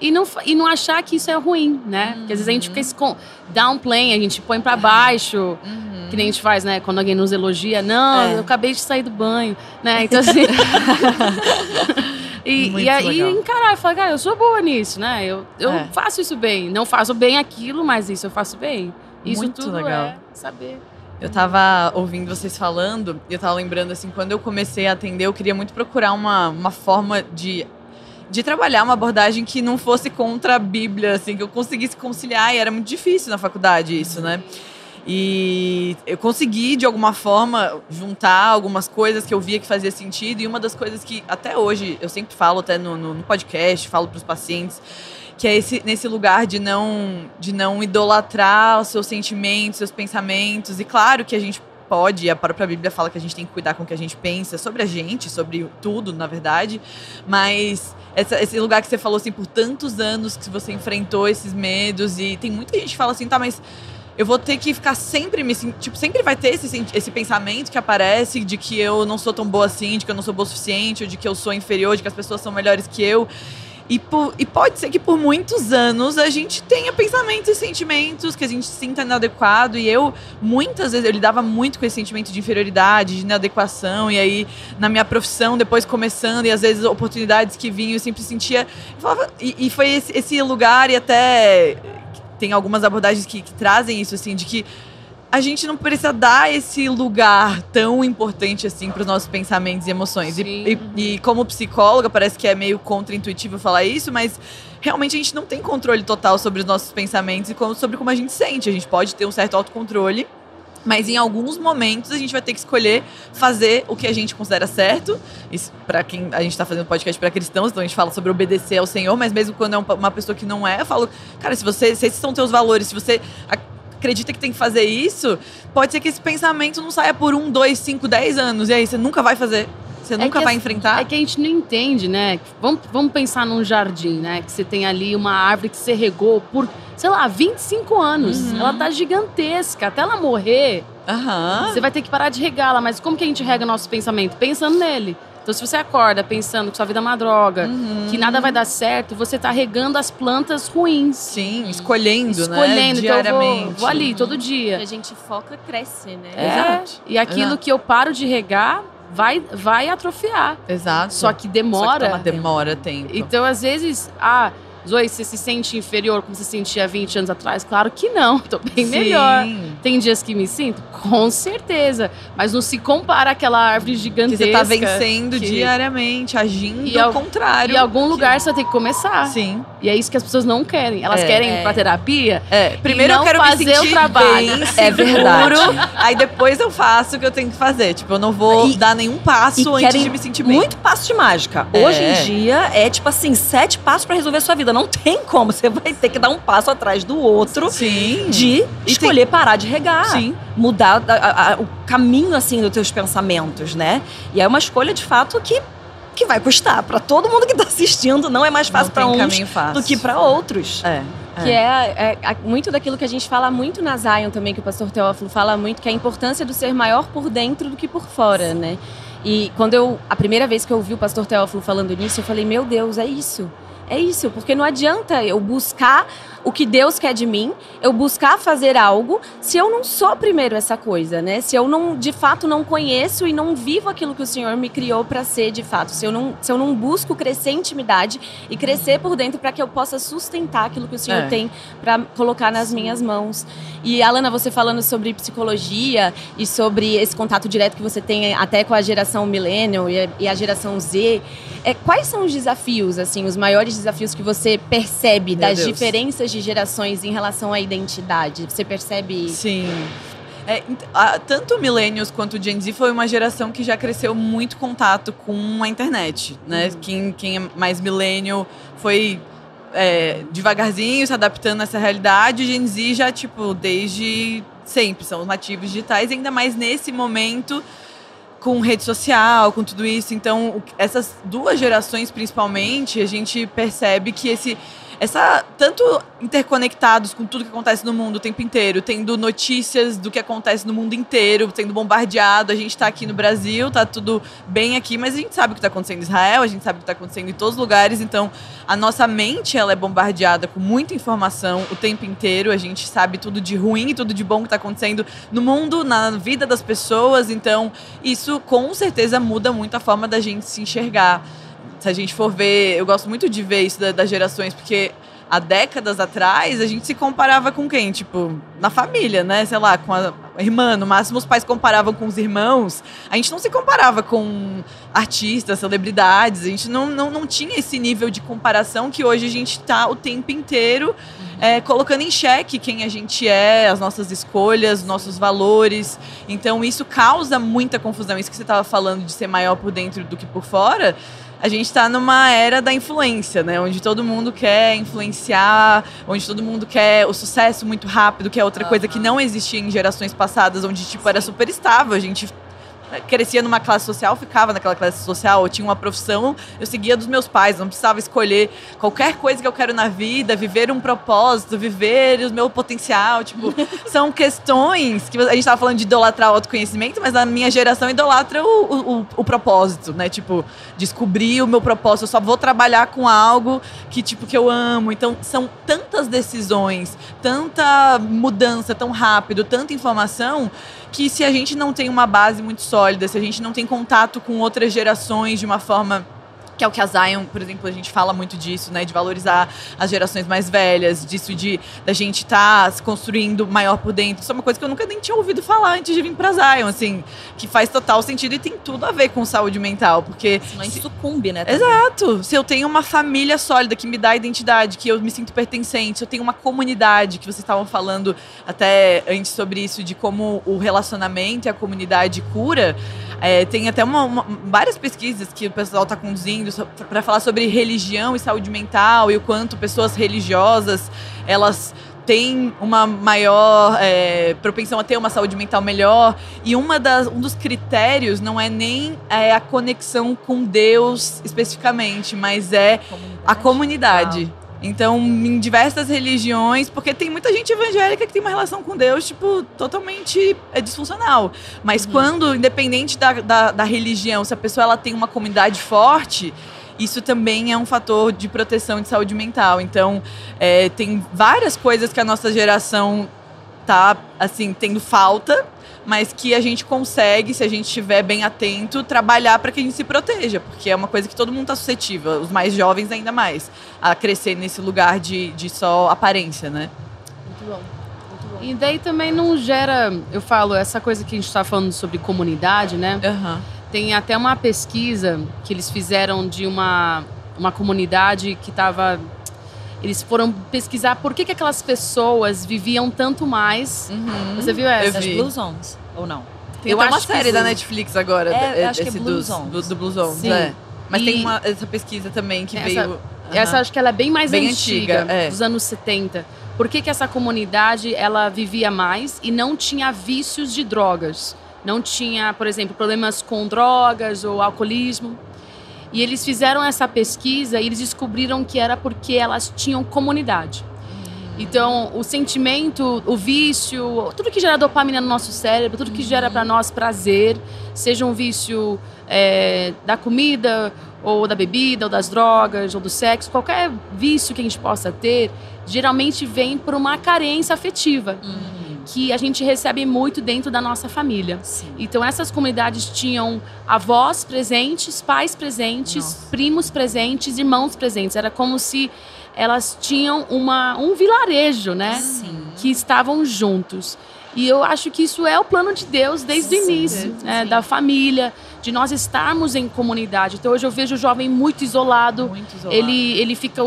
Speaker 3: e não, e não achar que isso é ruim, né? Uhum. Porque às vezes a gente fica com downplay, a gente põe para baixo. Uhum. Que nem a gente faz, né? Quando alguém nos elogia, não, é. eu acabei de sair do banho, né? *laughs* Então assim. *laughs* e, e aí encarar e falar, cara, eu sou boa nisso, né? Eu, eu é. faço isso bem. Não faço bem aquilo, mas isso eu faço bem. Isso
Speaker 2: Muito
Speaker 3: tudo
Speaker 2: legal.
Speaker 3: é saber.
Speaker 2: Eu tava ouvindo vocês falando e eu tava lembrando, assim, quando eu comecei a atender, eu queria muito procurar uma, uma forma de, de trabalhar uma abordagem que não fosse contra a Bíblia, assim, que eu conseguisse conciliar, e era muito difícil na faculdade isso, né? E eu consegui, de alguma forma, juntar algumas coisas que eu via que fazia sentido, e uma das coisas que até hoje eu sempre falo, até no, no podcast, falo para os pacientes, que é esse, nesse lugar de não, de não idolatrar os seus sentimentos, seus pensamentos. E claro que a gente pode, a própria Bíblia fala que a gente tem que cuidar com o que a gente pensa sobre a gente, sobre tudo, na verdade. Mas essa, esse lugar que você falou assim, por tantos anos que você enfrentou esses medos, e tem muita gente que fala assim, tá, mas eu vou ter que ficar sempre me tipo sempre vai ter esse, esse pensamento que aparece de que eu não sou tão boa assim, de que eu não sou boa o suficiente, ou de que eu sou inferior, de que as pessoas são melhores que eu. E, por, e pode ser que por muitos anos a gente tenha pensamentos e sentimentos que a gente sinta inadequado. E eu, muitas vezes, eu lidava muito com esse sentimento de inferioridade, de inadequação. E aí, na minha profissão, depois começando, e às vezes oportunidades que vinham, eu sempre sentia. Eu falava, e, e, foi esse, esse, lugar, e até tem algumas abordagens que, que trazem isso, assim, de que a gente não precisa dar esse lugar tão importante assim para os nossos pensamentos e emoções. E, e, e, como psicóloga, parece que é meio contra-intuitivo falar isso, mas realmente a gente não tem controle total sobre os nossos pensamentos e como, sobre como a gente sente. A gente pode ter um certo autocontrole. Mas em alguns momentos a gente vai ter que escolher fazer o que a gente considera certo. Para quem a gente está fazendo podcast para cristãos, então a gente fala sobre obedecer ao Senhor, mas mesmo quando é uma pessoa que não é, eu falo, cara, se você, se esses são teus valores, se você acredita que tem que fazer isso, pode ser que esse pensamento não saia por um, dois, cinco, dez anos. E aí você nunca vai fazer. Você é nunca vai enfrentar.
Speaker 3: É que a gente não entende, né? Vamos, vamos pensar num jardim, né? Que você tem ali uma árvore que você regou por, sei lá, 25 anos. Uhum. Ela tá gigantesca. Até ela morrer, uhum. você vai ter que parar de regá-la. Mas como que a gente rega nosso pensamento? Pensando nele. Então, se você acorda pensando que sua vida é uma droga, uhum. que nada vai dar certo, você está regando as plantas ruins.
Speaker 2: Sim, escolhendo,
Speaker 3: escolhendo
Speaker 2: né?
Speaker 3: Diariamente. Então, eu vou, vou ali todo dia.
Speaker 1: E a gente foca, cresce, né?
Speaker 3: É, Exato. E aquilo Exato. que eu paro de regar vai, vai atrofiar.
Speaker 2: Exato.
Speaker 3: Só que demora.
Speaker 2: Só que demora tempo.
Speaker 3: Então, às vezes, ah, Zoe, você se sente inferior como você se sentia 20 anos atrás? Claro que não, *laughs* tô bem Sim. melhor. Tem dias que me sinto? Com certeza. Mas não se compara àquela árvore gigantesca.
Speaker 2: Que você tá vencendo que... diariamente, agindo e ao contrário.
Speaker 3: E algum lugar você vai ter que começar.
Speaker 2: Sim.
Speaker 3: E é isso que as pessoas não querem. Elas é, querem ir pra terapia.
Speaker 2: É. Primeiro eu quero fazer me sentir o trabalho. Bem, *laughs* é verdade. Aí depois eu faço o que eu tenho que fazer. Tipo, eu não vou e, dar nenhum passo antes de me sentir bem.
Speaker 4: Muito passo de mágica. É. Hoje em dia é tipo assim, sete passos para resolver a sua vida não tem como. Você vai ter que dar um passo atrás do outro
Speaker 2: Sim.
Speaker 4: de escolher tem... parar de regar.
Speaker 2: Sim.
Speaker 4: Mudar a, a, o caminho, assim, dos teus pensamentos, né? E é uma escolha, de fato, que que vai custar para todo mundo que está assistindo. Não é mais fácil para uns
Speaker 2: fácil.
Speaker 4: do que para outros.
Speaker 2: É.
Speaker 1: Que é, é- é muito daquilo que a gente fala muito na Zion também, que o pastor Teófilo fala muito, que é a importância do ser maior por dentro do que por fora, né? E quando eu. A primeira vez que eu ouvi o pastor Teófilo falando nisso, eu falei, meu Deus, é isso. É isso, porque não adianta eu buscar o que Deus quer de mim, eu buscar fazer algo, se eu não sou primeiro essa coisa, né? Se eu não, de fato, não conheço e não vivo aquilo que o Senhor me criou para ser de fato. Se eu não, se eu não busco crescer em intimidade e crescer por dentro para que eu possa sustentar aquilo que o Senhor
Speaker 2: É.
Speaker 1: tem para colocar nas minhas mãos. E Alana, você falando sobre psicologia e sobre esse contato direto que você tem até com a geração millennial e a, e a geração Z, é, quais são os desafios, assim, os maiores desafios que você percebe
Speaker 2: Meu
Speaker 1: das
Speaker 2: Deus.
Speaker 1: diferenças de gerações em relação à identidade? Você percebe?
Speaker 2: Sim. É, tanto Millennials quanto Gen Z foi uma geração que já cresceu muito contato com a internet, né? Quem, quem é mais millennial foi é, devagarzinho se adaptando a essa realidade. Gen Z já, tipo, desde sempre são os nativos digitais, ainda mais nesse momento com rede social, com tudo isso. Então, essas duas gerações, principalmente, a gente percebe que esse essa tanto interconectados com tudo que acontece no mundo o tempo inteiro, tendo notícias do que acontece no mundo inteiro, sendo bombardeado. A gente tá aqui no Brasil, tá tudo bem aqui, mas a gente sabe o que tá acontecendo em Israel, a gente sabe o que tá acontecendo em todos os lugares. Então, a nossa mente ela é bombardeada com muita informação o tempo inteiro. A gente sabe tudo de ruim e tudo de bom que tá acontecendo no mundo, na vida das pessoas. Então, isso com certeza muda muito a forma da gente se enxergar se a gente for ver, eu gosto muito de ver isso da- das gerações, porque há décadas atrás a gente se comparava com quem? Tipo, na família, né? Sei lá, com a irmã, no máximo os pais comparavam com os irmãos. A gente não se comparava com artistas, celebridades, a gente não, não, não tinha esse nível de comparação que hoje a gente está o tempo inteiro é, colocando em xeque quem a gente é, as nossas escolhas, nossos valores. Então isso causa muita confusão. Isso que você estava falando de ser maior por dentro do que por fora. A gente está numa era da influência, né? Onde todo mundo quer influenciar, onde todo mundo quer o sucesso muito rápido, que é outra coisa que não existia em gerações passadas, onde tipo era super estável. A gente crescia numa classe social, ficava naquela classe social, eu tinha uma profissão, eu seguia dos meus pais, não precisava escolher qualquer coisa que eu quero na vida, viver um propósito, viver o meu potencial, tipo, *laughs* são questões que a gente tava falando de idolatrar o autoconhecimento, mas a minha geração idolatra o, o, o- o propósito, né? Tipo, descobrir o meu propósito, eu só vou trabalhar com algo que tipo que eu amo. Então, são tantas decisões, tanta mudança tão rápido, tanta informação que se a gente não tem uma base muito sólida, se a gente não tem contato com outras gerações de uma forma que é o que a Zion, por exemplo, a gente fala muito disso, né, de valorizar as gerações mais velhas, disso de da gente estar se construindo maior por dentro. Isso é uma coisa que eu nunca nem tinha ouvido falar antes de vir pra Zion, assim, que faz total sentido e tem tudo a ver com saúde mental, porque
Speaker 4: Senão a gente sucumbe, né? também.
Speaker 2: Exato. Se eu tenho uma família sólida que me dá identidade, que eu me sinto pertencente, se eu tenho uma comunidade, que vocês estavam falando até antes sobre isso, de como o relacionamento e a comunidade cura. é, tem até uma- uma- várias pesquisas que o pessoal está conduzindo para falar sobre religião e saúde mental e o quanto pessoas religiosas elas têm uma maior é, propensão a ter uma saúde mental melhor. E uma das, um dos critérios não é nem é, a conexão com Deus especificamente, mas é a comunidade. Então, em diversas religiões, porque tem muita gente evangélica que tem uma relação com Deus, tipo, totalmente é, disfuncional. Mas quando, independente da, da, da religião, se a pessoa ela tem uma comunidade forte, isso também é um fator de proteção de saúde mental. Então, é, tem várias coisas que a nossa geração tá, assim, tendo falta, mas que a gente consegue, se a gente estiver bem atento, trabalhar para que a gente se proteja, porque é uma coisa que todo mundo está suscetível, os mais jovens ainda mais, a crescer nesse lugar de, de só aparência, né?
Speaker 1: Muito bom. Muito bom.
Speaker 3: E daí também não gera, eu falo, essa coisa que a gente está falando sobre comunidade, né?
Speaker 2: Aham.
Speaker 3: Tem até uma pesquisa que eles fizeram de uma, uma comunidade que estava. Eles foram pesquisar por que, que aquelas pessoas viviam tanto mais.
Speaker 2: Uhum.
Speaker 3: Você viu essa?
Speaker 2: Eu
Speaker 4: As
Speaker 2: vi.
Speaker 4: Blue Zones, ou não?
Speaker 2: Tem
Speaker 3: Eu
Speaker 2: até uma
Speaker 3: acho que
Speaker 2: série da. Netflix agora,
Speaker 4: É, acho que é
Speaker 2: esse
Speaker 4: Blue
Speaker 2: dos,
Speaker 4: Zones.
Speaker 2: do, do Blue Zones,
Speaker 3: Sim.
Speaker 2: é. Mas tem
Speaker 3: E-
Speaker 2: uma, essa pesquisa também que
Speaker 3: Essa-
Speaker 2: veio...
Speaker 3: Essa
Speaker 2: Aham.
Speaker 3: acho que ela é bem mais
Speaker 2: Bem
Speaker 3: antiga,
Speaker 2: antiga, é.
Speaker 3: dos anos 70. Por que, que essa comunidade ela vivia mais e não tinha vícios de drogas? Não tinha, por exemplo, problemas com drogas ou alcoolismo. E eles fizeram essa pesquisa e eles descobriram que era porque elas tinham comunidade. Então, o sentimento, o vício, tudo que gera dopamina no nosso cérebro, tudo que gera para nós prazer, seja um vício é, da comida, ou da bebida, ou das drogas, ou do sexo, qualquer vício que a gente possa ter, geralmente vem por uma carência afetiva. Que a gente recebe muito dentro da nossa família.
Speaker 4: Sim.
Speaker 3: Então, essas comunidades tinham avós presentes, pais presentes,
Speaker 2: Nossa.
Speaker 3: primos presentes, irmãos presentes. Era como se elas tinham uma, um vilarejo, né?
Speaker 4: Sim.
Speaker 3: Que estavam juntos. E eu acho que isso é o plano de Deus desde o
Speaker 4: Sim,
Speaker 3: início,
Speaker 4: sim.
Speaker 3: né? da família, de nós estarmos em comunidade. Então, hoje eu vejo o jovem muito isolado,
Speaker 2: Muito isolado.
Speaker 3: ele, ele fica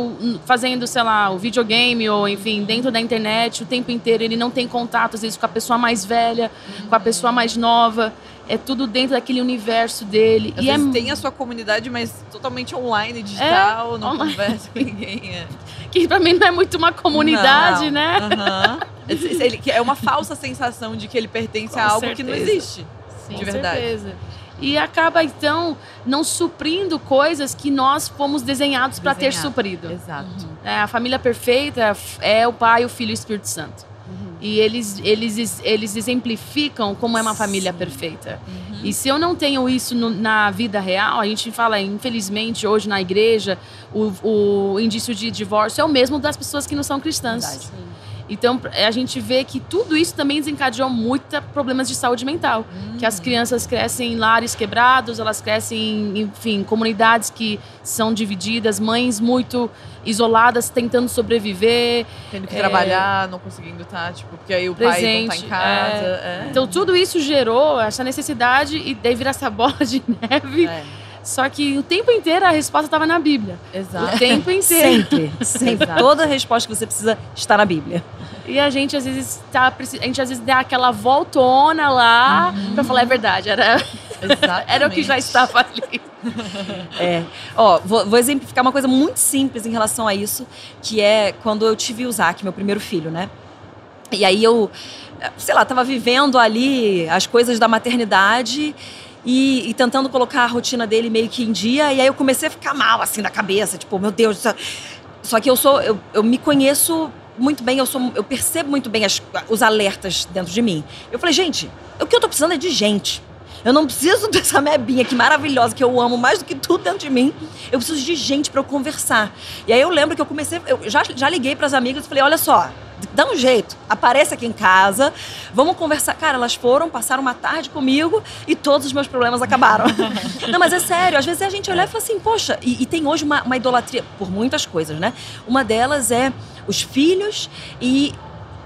Speaker 3: fazendo, sei lá, o videogame ou, enfim, dentro da internet o tempo inteiro. Ele não tem contato, às vezes, com a pessoa mais velha, com a pessoa mais nova. É tudo dentro daquele universo dele.
Speaker 2: Às
Speaker 3: e é
Speaker 2: tem a sua comunidade, mas totalmente online, digital, não
Speaker 3: online.
Speaker 2: conversa com ninguém. É. *laughs*
Speaker 3: que pra mim não é muito uma comunidade,
Speaker 2: Não.
Speaker 3: né? *laughs*
Speaker 2: Que é uma falsa sensação de que ele pertence a
Speaker 3: Com
Speaker 2: algo que não
Speaker 3: certeza.
Speaker 2: existe.
Speaker 3: Sim,
Speaker 2: de
Speaker 3: com
Speaker 2: verdade.
Speaker 3: certeza. E acaba, então, não suprindo coisas que nós fomos desenhados para ter suprido.
Speaker 2: Exato.
Speaker 3: É, a família perfeita é o Pai, o Filho e o Espírito Santo.
Speaker 2: Uhum.
Speaker 3: E eles, eles, eles exemplificam como é uma família
Speaker 4: Sim.
Speaker 3: perfeita.
Speaker 2: Uhum.
Speaker 3: E se eu não tenho isso no- na vida real, a gente fala, infelizmente, hoje na igreja, o, o indício de divórcio é o mesmo das pessoas que não são cristãs.
Speaker 4: Verdade.
Speaker 3: Então, a gente vê que tudo isso também desencadeou muitos problemas de saúde mental. Que as crianças crescem em lares quebrados, elas crescem, em, enfim, comunidades que são divididas, mães muito isoladas, tentando sobreviver.
Speaker 2: Tendo que
Speaker 3: É.
Speaker 2: trabalhar, não conseguindo estar, tipo, porque aí o pai não tá em
Speaker 3: Presente,
Speaker 2: casa. É.
Speaker 3: Então, tudo isso gerou essa necessidade e daí vira essa *laughs* bola de neve. Só que o tempo inteiro a resposta estava na Bíblia.
Speaker 2: Exato.
Speaker 3: O tempo *laughs* inteiro.
Speaker 4: Sempre, sempre.
Speaker 2: Exato.
Speaker 4: Toda resposta que você precisa está na Bíblia.
Speaker 3: E a gente às vezes tá, a gente às vezes dá aquela voltona lá pra falar é verdade, era,
Speaker 2: Exatamente. *laughs*
Speaker 3: era o que já estava ali. *laughs*
Speaker 4: É. Ó, vou, vou exemplificar uma coisa muito simples em relação a isso, que é quando eu tive o Isaac, meu primeiro filho, né? E aí eu, sei lá, tava vivendo ali as coisas da maternidade e, e tentando colocar a rotina dele meio que em dia. E aí eu comecei a ficar mal, assim, da cabeça, tipo, meu Deus. céu. Só que eu sou, eu, eu me conheço muito bem, eu, sou, eu percebo muito bem as- os alertas dentro de mim. Eu falei, gente, o que eu tô precisando é de gente. Eu não preciso *laughs* dessa mebinha que maravilhosa, que eu amo mais do que tudo dentro de mim. Eu preciso de gente para eu conversar. E aí eu lembro que eu comecei, eu já, já liguei para as amigas e falei: olha só, dá um jeito, aparece aqui em casa, vamos conversar. Cara, elas foram, passaram uma tarde comigo e todos os meus problemas acabaram. *laughs* não, mas é sério, às vezes a gente olha e fala assim: poxa, e, e tem hoje uma, uma idolatria por muitas coisas, né? Uma delas é os filhos e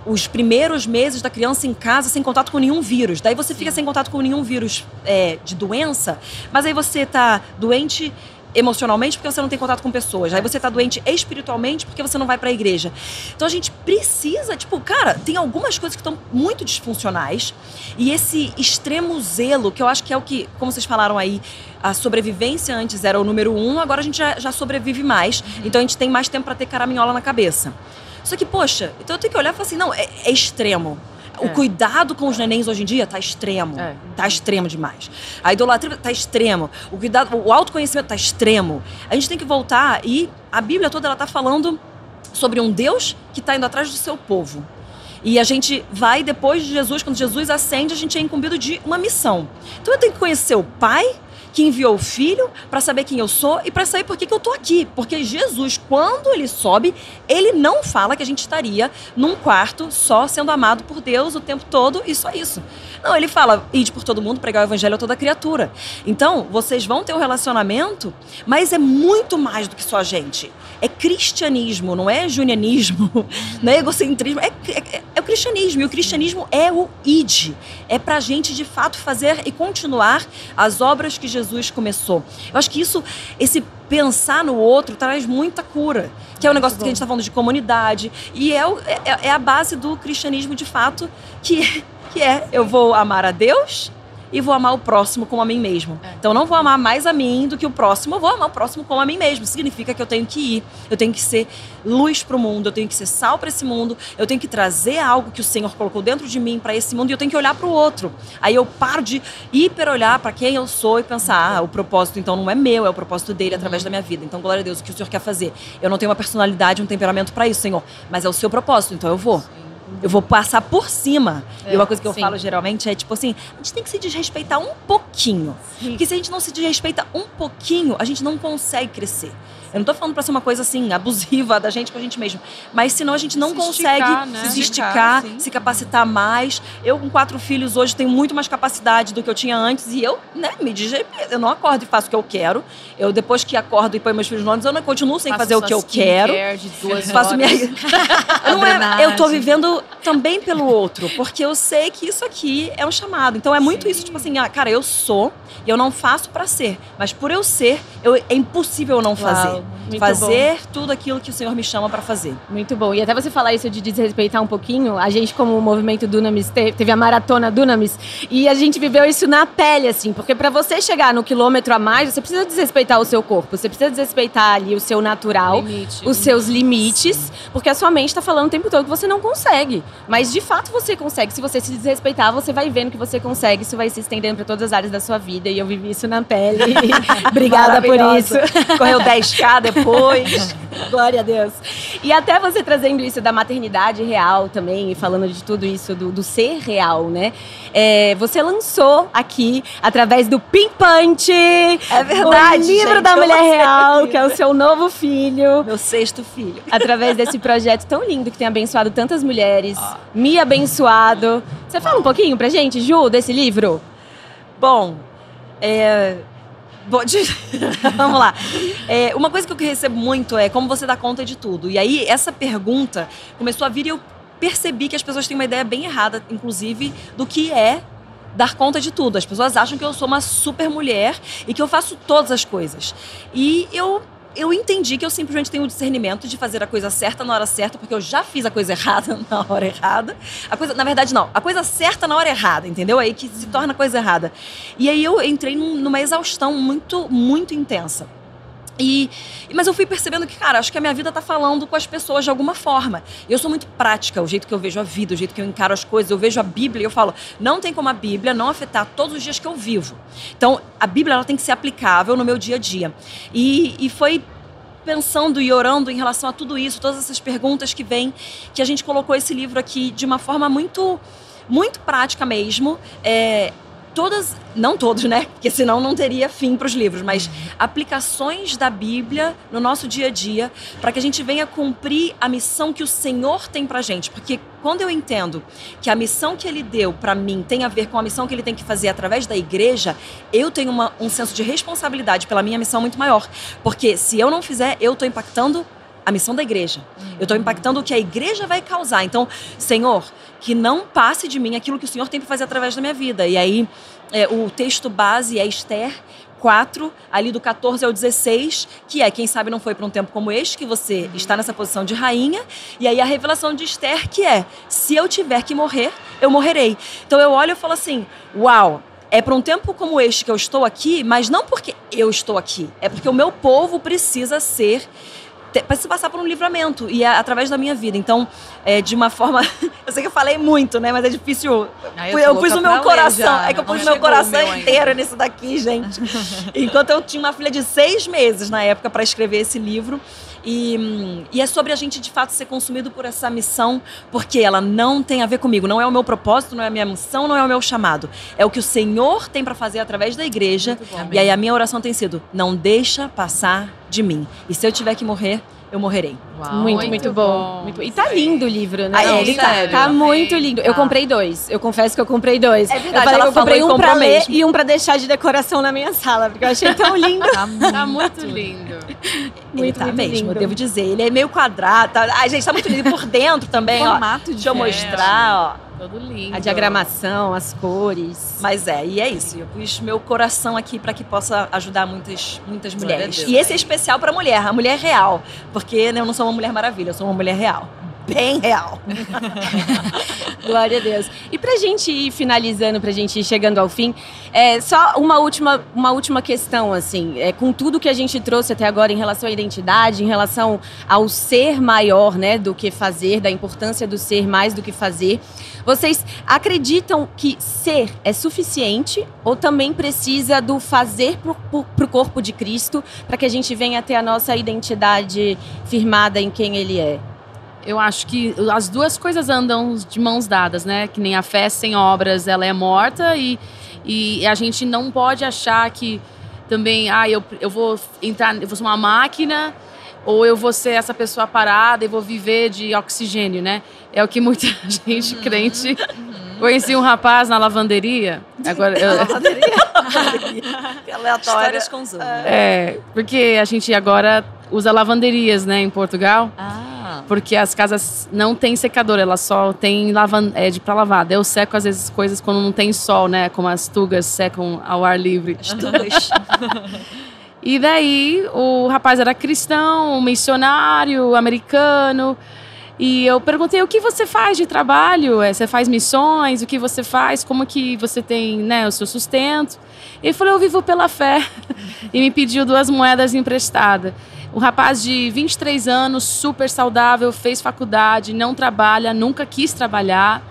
Speaker 4: os primeiros meses da criança em casa sem contato com nenhum vírus. Daí você fica sem contato com nenhum vírus é, de doença, mas aí você tá doente emocionalmente porque você não tem contato com pessoas. Aí você tá doente espiritualmente porque você não vai pra igreja. Então a gente precisa, tipo, cara, tem algumas coisas que estão muito disfuncionais e esse extremo zelo, que eu acho que é o que, como vocês falaram aí, a sobrevivência antes era o número um, agora a gente já, já sobrevive mais. Então a gente tem mais tempo pra ter caraminhola na cabeça. Só que, poxa, então eu tenho que olhar e falar assim, não, é, é extremo. O
Speaker 2: É.
Speaker 4: cuidado com os nenéns hoje em dia tá extremo.
Speaker 2: É.
Speaker 4: Tá extremo demais. A idolatria tá extremo. O cuidado, o autoconhecimento tá extremo. A gente tem que voltar e a Bíblia toda ela tá falando sobre um Deus que tá indo atrás do seu povo. E a gente vai depois de Jesus, quando Jesus ascende, a gente é incumbido de uma missão. Então eu tenho que conhecer o Pai que enviou o Filho para saber quem eu sou e para saber por que, que eu tô aqui. Porque Jesus, quando ele sobe, ele não fala que a gente estaria num quarto só sendo amado por Deus o tempo todo e só isso. Não, ele fala, ide por todo mundo, pregar o evangelho a toda criatura. Então, vocês vão ter um relacionamento, mas é muito mais do que só a gente. É cristianismo, não é junianismo, *laughs* não é egocentrismo, é, é- é cristianismo. E o cristianismo é o id. É pra gente, de fato, fazer e continuar as obras que Jesus começou. Eu acho que isso, esse pensar no outro, traz muita cura. Que é o negócio que a gente está falando de comunidade. E é, é, é a base do cristianismo, de fato, que, que é eu vou amar a Deus e vou amar o próximo como a mim mesmo.
Speaker 3: É.
Speaker 4: Então, eu não vou amar mais a mim do que o próximo, eu vou amar o próximo como a mim mesmo. Significa que eu tenho que ir, eu tenho que ser luz para o mundo, eu tenho que ser sal para esse mundo, eu tenho que trazer algo que o Senhor colocou dentro de mim para esse mundo e eu tenho que olhar para o outro. Aí eu paro de hiper olhar para quem eu sou e pensar, ah, o propósito então não é meu, é o propósito dele através da minha vida. Então, glória a Deus, o que o Senhor quer fazer? Eu não tenho uma personalidade, um temperamento para isso, Senhor, mas é o seu propósito, então eu vou. Eu vou passar por cima.
Speaker 3: É,
Speaker 4: e uma coisa que eu
Speaker 3: sim.
Speaker 4: falo geralmente é tipo assim: a gente tem que se desrespeitar um pouquinho. Porque se a gente não se desrespeita um pouquinho, a gente não consegue crescer. Eu não tô falando pra ser uma coisa assim, abusiva da gente com a gente mesmo. Mas senão a gente não
Speaker 3: Se
Speaker 4: consegue
Speaker 3: esticar, né?
Speaker 4: se esticar,
Speaker 2: sim.
Speaker 4: se capacitar mais. Eu, com quatro filhos, hoje tenho muito mais capacidade do que eu tinha antes. E eu, né, me desrespeito. Eu não acordo e faço o que eu quero. Eu, depois que acordo e ponho meus filhos no ônibus, eu não continuo sem
Speaker 3: Faço
Speaker 4: fazer o que eu quero.
Speaker 3: de duas
Speaker 4: Faço
Speaker 3: horas. *laughs*
Speaker 4: minha. Não é- eu tô vivendo também pelo outro, porque eu sei que isso aqui é um chamado. Então é muito isso, tipo assim, ah, cara, eu sou e eu não faço pra ser, mas por eu ser, eu- é impossível eu não fazer.
Speaker 1: Uau, muito
Speaker 4: fazer tudo aquilo que o Senhor me chama pra fazer.
Speaker 1: Muito bom. E até você falar isso de desrespeitar um pouquinho, a gente, como movimento Dunamis, te- teve a maratona Dunamis, e a gente viveu isso na pele, assim, porque pra você chegar no quilômetro a mais, você precisa desrespeitar o seu corpo, você precisa desrespeitar ali o seu natural.
Speaker 3: Limite.
Speaker 1: Os seus limites, porque a sua mente tá falando o tempo todo que você não consegue. Mas de fato você consegue. Se você se desrespeitar, você vai vendo que você consegue. Isso vai se estendendo para todas as áreas da sua vida. E eu vivi isso na pele. *laughs* Obrigada por isso.
Speaker 4: Correu 10K *laughs* depois. *laughs*
Speaker 1: Glória a Deus. E até você trazendo isso da maternidade real também, e falando de tudo isso, do, do ser real, né? É, você lançou aqui, através do Pimpante,
Speaker 4: É verdade,
Speaker 1: o livro
Speaker 4: gente,
Speaker 1: da Mulher Real, que é o seu novo filho.
Speaker 4: Meu sexto filho.
Speaker 1: através desse projeto tão lindo que tem abençoado tantas mulheres, me abençoado. Você fala um pouquinho pra gente, Ju, desse livro?
Speaker 4: Bom, é. Bom, de- *laughs* Vamos lá. É, uma coisa que eu recebo muito é como você dá conta de tudo. E aí, essa pergunta começou a vir e eu percebi que as pessoas têm uma ideia bem errada, inclusive, do que é dar conta de tudo. As pessoas acham que eu sou uma super mulher e que eu faço todas as coisas. E eu. Eu entendi que eu simplesmente tenho o discernimento de fazer a coisa certa na hora certa, porque eu já fiz a coisa *laughs* errada na hora errada. A coisa, na verdade, não. A coisa certa na hora errada, entendeu? Aí que se torna coisa errada. E aí eu entrei num- numa exaustão muito, muito intensa. E, mas eu fui percebendo que, cara, acho que a minha vida tá falando com as pessoas de alguma forma. Eu sou muito prática, o jeito que eu vejo a vida, o jeito que eu encaro as coisas. Eu vejo a Bíblia e eu falo, não tem como a Bíblia não afetar todos os dias que eu vivo. Então, a Bíblia ela tem que ser aplicável no meu dia a dia. E, e foi pensando e orando em relação a tudo isso, todas essas perguntas que vêm, que a gente colocou esse livro aqui de uma forma muito, muito prática mesmo. É, todas, não todos, né? Porque senão não teria fim para os livros, mas aplicações da Bíblia no nosso dia a dia, para que a gente venha cumprir a missão que o Senhor tem pra gente. Porque quando eu entendo que a missão que ele deu para mim tem a ver com a missão que ele tem que fazer através da igreja, eu tenho uma- um senso de responsabilidade pela minha missão muito maior. Porque se eu não fizer, eu estou impactando a missão da igreja. Eu estou impactando o que a igreja vai causar. Então, Senhor, que não passe de mim aquilo que o Senhor tem para fazer através da minha vida. E aí, é, o texto base é Esther 4, ali do 14 ao 16, que é, quem sabe não foi para um tempo como este, que você está nessa posição de rainha. E aí a revelação de Esther, que é, se eu tiver que morrer, eu morrerei. Então eu olho e falo assim, uau, é para um tempo como este que eu estou aqui, mas não porque eu estou aqui, é porque o meu povo precisa ser te- precisa passar por um livramento e é através da minha vida. Então, é, de uma forma, *laughs* eu sei que eu falei muito, né, mas é difícil. Eu,
Speaker 2: tô
Speaker 4: pus o meu coração,
Speaker 2: já,
Speaker 4: é que eu pus o meu coração
Speaker 2: meu ainda.
Speaker 4: inteiro nisso daqui, gente. *laughs* Enquanto eu tinha uma filha de seis meses na época para escrever esse livro. E, e é sobre a gente de fato ser consumido por essa missão, porque ela não tem a ver comigo, não é o meu propósito, não é a minha missão, não é o meu chamado. É o que o Senhor tem para fazer através da igreja. E aí a minha oração tem sido: não deixa passar de mim. E se eu tiver que morrer, eu morrerei.
Speaker 2: Uau.
Speaker 1: muito,
Speaker 3: muito
Speaker 1: muito
Speaker 3: bom.
Speaker 1: bom. Muito- E tá lindo o livro, né?
Speaker 4: Ah, é, ele
Speaker 1: tá,
Speaker 2: tá.
Speaker 1: tá muito lindo. Eu
Speaker 2: Ah.
Speaker 1: comprei dois. Eu confesso que eu comprei dois.
Speaker 4: É verdade,
Speaker 1: eu falei que eu comprei um pra ler
Speaker 4: mesmo.
Speaker 1: e um pra deixar de decoração na minha sala, porque eu achei tão *laughs* lindo.
Speaker 2: Tá muito,
Speaker 3: Tá muito lindo.
Speaker 4: ele
Speaker 1: Muito,
Speaker 4: tá
Speaker 1: muito
Speaker 4: mesmo,
Speaker 1: lindo.
Speaker 4: eu devo dizer. Ele é meio quadrado. Tá... Ai, gente, tá muito lindo. E por dentro também, ó.
Speaker 2: formato
Speaker 4: Deixa eu mostrar, ó.
Speaker 3: Todo lindo.
Speaker 1: A diagramação, as cores.
Speaker 4: Mas é, e é isso. Eu pus meu coração aqui para que possa ajudar muitas, muitas mulheres.
Speaker 2: a Deus.
Speaker 4: E esse é especial para mulher, a mulher real. Porque né, eu não sou uma mulher maravilha, eu sou uma mulher real. Bem real. *laughs*
Speaker 1: Glória a Deus. E pra gente ir finalizando, pra gente ir chegando ao fim, é só uma última, uma última questão, assim, é, com tudo que a gente trouxe até agora em relação à identidade, em relação ao ser maior, né, do que fazer, da importância do ser mais do que fazer. Vocês acreditam que ser é suficiente ou também precisa do fazer para o corpo de Cristo para que a gente venha ter a nossa identidade firmada em quem Ele é?
Speaker 3: Eu acho que as duas coisas andam de mãos dadas, né? Que nem a fé sem obras, ela é morta e, e a gente não pode achar que também, ah, eu, eu vou entrar, eu vou ser uma máquina ou eu vou ser essa pessoa parada e vou viver de oxigênio, né? É o que muita *laughs* gente uhum. crente. Uhum. Conheci um rapaz na lavanderia. Agora, eu... lavanderia? *laughs*
Speaker 4: que. Histórias com Zoom.
Speaker 3: É, porque a gente agora usa lavanderias, né, em Portugal.
Speaker 4: Ah.
Speaker 3: Porque as casas não têm secador, elas só têm lavan é, de para lavar. Eu seco às vezes coisas quando não tem sol, né, como as tugas secam ao ar livre.
Speaker 4: As tugas. *laughs*
Speaker 3: e daí o rapaz era cristão, missionário, americano. E eu perguntei o que você faz de trabalho? É, você faz missões? O que você faz? Como que você tem né, o seu sustento? Ele falou, eu vivo pela fé. *laughs* e me pediu duas moedas emprestadas. Um rapaz de 23 anos, super saudável, fez faculdade, não trabalha, nunca quis trabalhar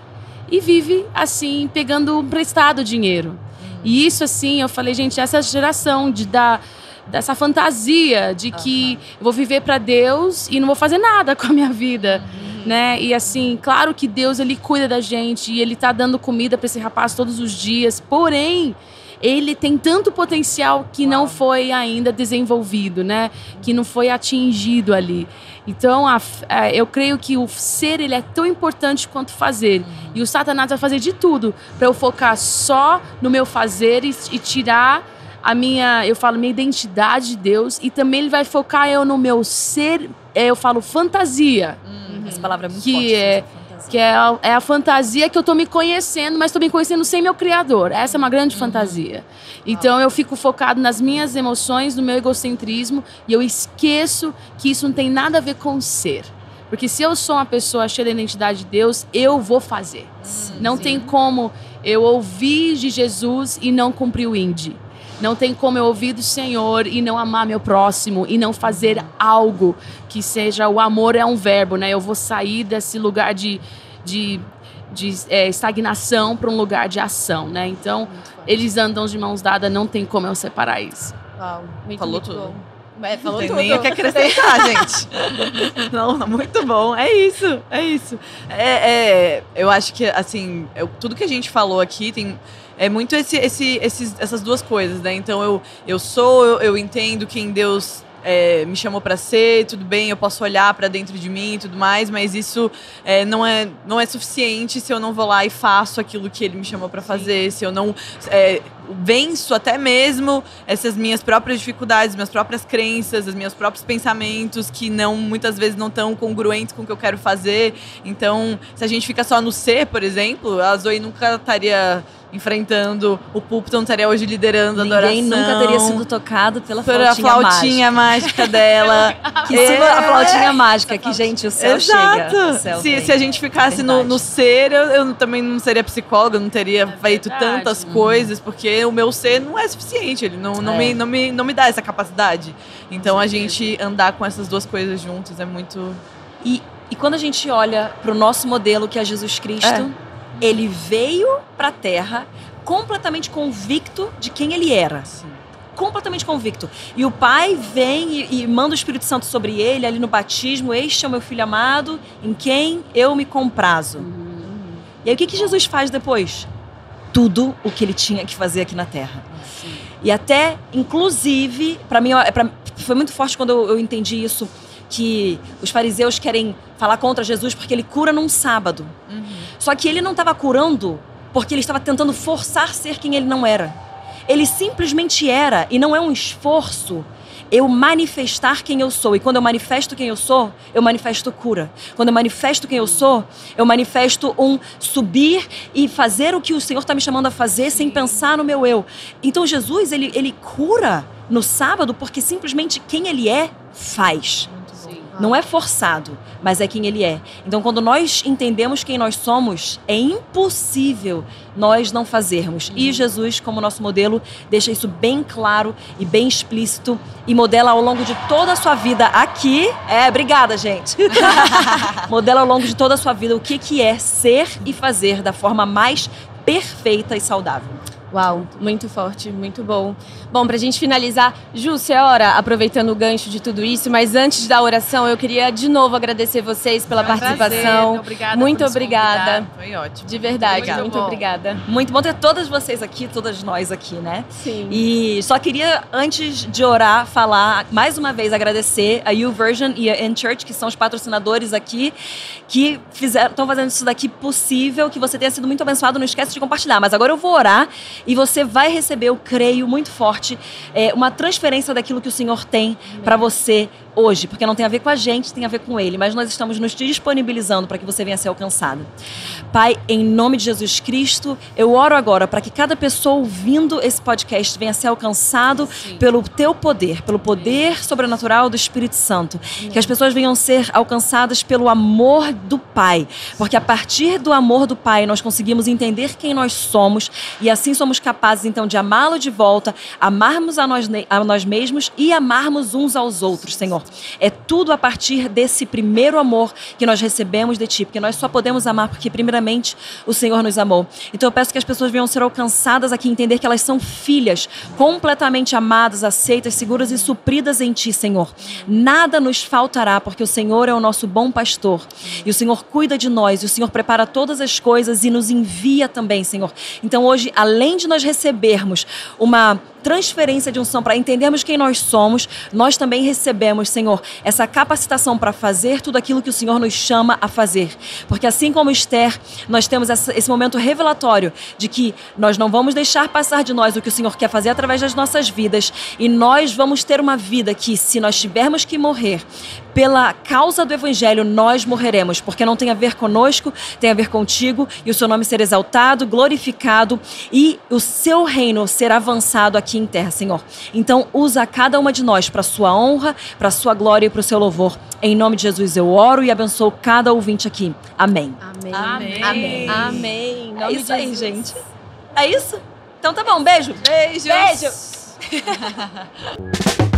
Speaker 3: e vive assim, pegando emprestado dinheiro. E isso assim, eu falei, gente, essa geração de dar dessa fantasia de que uhum. eu vou viver para Deus e não vou fazer nada *laughs* com a minha vida. Uhum. Né? E assim, claro que Deus ele cuida da gente e ele tá dando comida para esse rapaz todos os dias. Porém, ele tem tanto potencial que Uau. não foi ainda desenvolvido, né? Que não foi atingido ali. Então, a, a, eu creio que o ser ele é tão importante quanto fazer. Uhum. E o Satanás vai fazer de tudo para eu focar só no meu fazer e, e tirar a minha, eu falo, minha identidade de Deus e também ele vai focar eu no meu ser, é, eu falo fantasia.
Speaker 4: Uhum. Essa palavra é muito
Speaker 3: que
Speaker 4: forte.
Speaker 3: É, que é a, é a fantasia que eu tô me conhecendo, mas tô me conhecendo sem meu criador. Essa é uma grande uhum. fantasia. Então eu fico focado nas minhas emoções, no meu egocentrismo e eu esqueço que isso não tem nada a ver com ser. Porque se eu sou uma pessoa cheia da identidade de Deus, eu vou fazer. Sim, não sim. tem como eu ouvir de Jesus e não cumprir o índice. Não tem como eu ouvir do Senhor e não amar meu próximo e não fazer algo que seja o amor é um verbo, né? Eu vou sair desse lugar de, de, de é, estagnação para um lugar de ação, né? Então, eles andam de mãos dadas, não tem como eu separar isso.
Speaker 2: Uau, muito, Falou muito tudo. Bom.
Speaker 1: É, falou
Speaker 2: não
Speaker 1: tem
Speaker 2: nem o que acrescentar, *laughs* gente. Não, muito bom. É isso, é isso. É, é eu acho que, assim, eu, tudo que a gente falou aqui tem é muito esse, esse, esses, essas duas coisas, né? Então eu, eu sou, eu, eu entendo quem Deus é, me chamou para ser, tudo bem, eu posso olhar para dentro de mim e tudo mais, mas isso é, não, é, não é suficiente se eu não vou lá e faço aquilo que ele me chamou para fazer, se eu não é, venço até mesmo essas minhas próprias dificuldades, minhas próprias crenças, os meus próprios pensamentos que não muitas vezes não estão congruentes com o que eu quero fazer. Então, se a gente fica só no ser, por exemplo, a Zoe nunca estaria enfrentando o púlpito, não estaria hoje liderando
Speaker 4: Ninguém
Speaker 2: a adoração.
Speaker 4: nunca teria sido tocado pela
Speaker 2: Por
Speaker 4: flautinha,
Speaker 2: a flautinha mágica, mágica dela. *laughs*
Speaker 4: que é, a flautinha mágica, que, gente, o céu
Speaker 2: Exato.
Speaker 4: chega. Céu
Speaker 2: se, se, a gente ficasse no, no, ser, eu, eu, também não seria psicóloga, não teria é feito tantas uhum. coisas, porque o meu ser não é suficiente, ele não, não, é. me, não, me, não me dá essa capacidade. Então a gente andar com essas duas coisas juntas é muito.
Speaker 4: E, e quando a gente olha para o nosso modelo, que é Jesus Cristo, é. ele veio para a Terra completamente convicto de quem ele era. Sim. Completamente convicto. E o pai vem e, e, manda o Espírito Santo sobre ele, ali no batismo: Este é o meu filho amado, em quem eu me comprazo. Uhum. E aí o que, que Jesus faz depois? Tudo o que ele tinha que fazer aqui na terra. Sim. E até, inclusive, para mim, é pra, foi muito forte quando eu, eu entendi isso que os fariseus querem falar contra Jesus porque ele cura num sábado. Uhum. Só que ele não estava curando porque ele estava tentando forçar ser quem ele não era. Ele simplesmente era, e não é um esforço eu manifestar quem eu sou. E quando eu manifesto quem eu sou, eu manifesto cura. Quando eu manifesto quem eu sou, eu manifesto um subir e fazer o que o Senhor está me chamando a fazer sem pensar no meu eu. Então Jesus, ele, ele cura no sábado porque simplesmente quem ele é, faz. Não é forçado, mas é quem ele é. Então, quando nós entendemos quem nós somos, é impossível nós não fazermos. E Jesus, como nosso modelo, deixa isso bem claro e bem explícito e modela ao longo de toda a sua vida aqui. É, obrigada, gente. *laughs* modela ao longo de toda a sua vida o que, que é ser e fazer da forma mais perfeita e saudável.
Speaker 1: Uau, muito forte, muito bom. Bom, pra gente finalizar, Ju, senhora, aproveitando o gancho de tudo isso, mas antes da oração, eu queria de novo agradecer vocês pela
Speaker 3: Foi um
Speaker 1: participação.
Speaker 3: prazer, obrigada
Speaker 1: muito obrigada.
Speaker 2: Foi ótimo.
Speaker 1: De verdade,
Speaker 3: Muito
Speaker 1: muito, obrigada.
Speaker 4: Muito bom ter todas vocês aqui, todas nós aqui, né?
Speaker 1: Sim.
Speaker 4: E só queria, antes de orar, falar, mais uma vez, agradecer a YouVersion e a N-Church, que são os patrocinadores aqui, que estão fazendo isso daqui possível, que você tenha sido muito abençoado. Não esquece de compartilhar. Mas agora eu vou orar e você vai receber, eu creio, muito forte, é, uma transferência daquilo que o Senhor tem para você hoje. Porque não tem a ver com a gente, tem a ver com Ele. Mas nós estamos nos disponibilizando para que você venha a ser alcançado. Pai, em nome de Jesus Cristo, eu oro agora para que cada pessoa ouvindo esse podcast venha a ser alcançado pelo teu poder, pelo poder sobrenatural do Espírito Santo. Que as pessoas venham ser alcançadas pelo amor do Pai. Porque a partir do amor do Pai nós conseguimos entender quem nós somos e assim somos capazes então de amá-lo de volta, amarmos a nós, a nós mesmos e amarmos uns aos outros, Senhor. É tudo a partir desse primeiro amor que nós recebemos de Ti, porque nós só podemos amar porque, primeiramente, o Senhor nos amou. Então eu peço que as pessoas venham ser alcançadas aqui, entender que elas são filhas, completamente amadas, aceitas, seguras e supridas em Ti, Senhor. Nada nos faltará, porque o Senhor é o nosso bom pastor. E o Senhor cuida de nós, e o Senhor prepara todas as coisas e nos envia também, Senhor. Então hoje, além de nós recebermos uma transferência de unção para entendermos quem nós somos, nós também recebemos, Senhor, essa capacitação para fazer tudo aquilo que o Senhor nos chama a fazer. Porque assim como Esther, nós temos essa- esse momento revelatório de que nós não vamos deixar passar de nós o que o Senhor quer fazer através das nossas vidas e nós vamos ter uma vida que, se nós tivermos que morrer pela causa do Evangelho, nós morreremos, porque não tem a ver conosco, tem a ver contigo e o seu nome ser exaltado, glorificado e o seu reino ser avançado aqui em terra, Senhor. Então, usa cada uma de nós para sua honra, para sua glória e para o seu louvor. Em nome de Jesus eu oro e abençoo cada ouvinte aqui. Amém.
Speaker 1: Amém.
Speaker 3: Amém.
Speaker 1: Amém. Amém.
Speaker 4: É isso aí,
Speaker 1: Jesus.
Speaker 4: gente. É isso? Então tá bom, beijo.
Speaker 2: Beijos.
Speaker 1: Beijo. *laughs*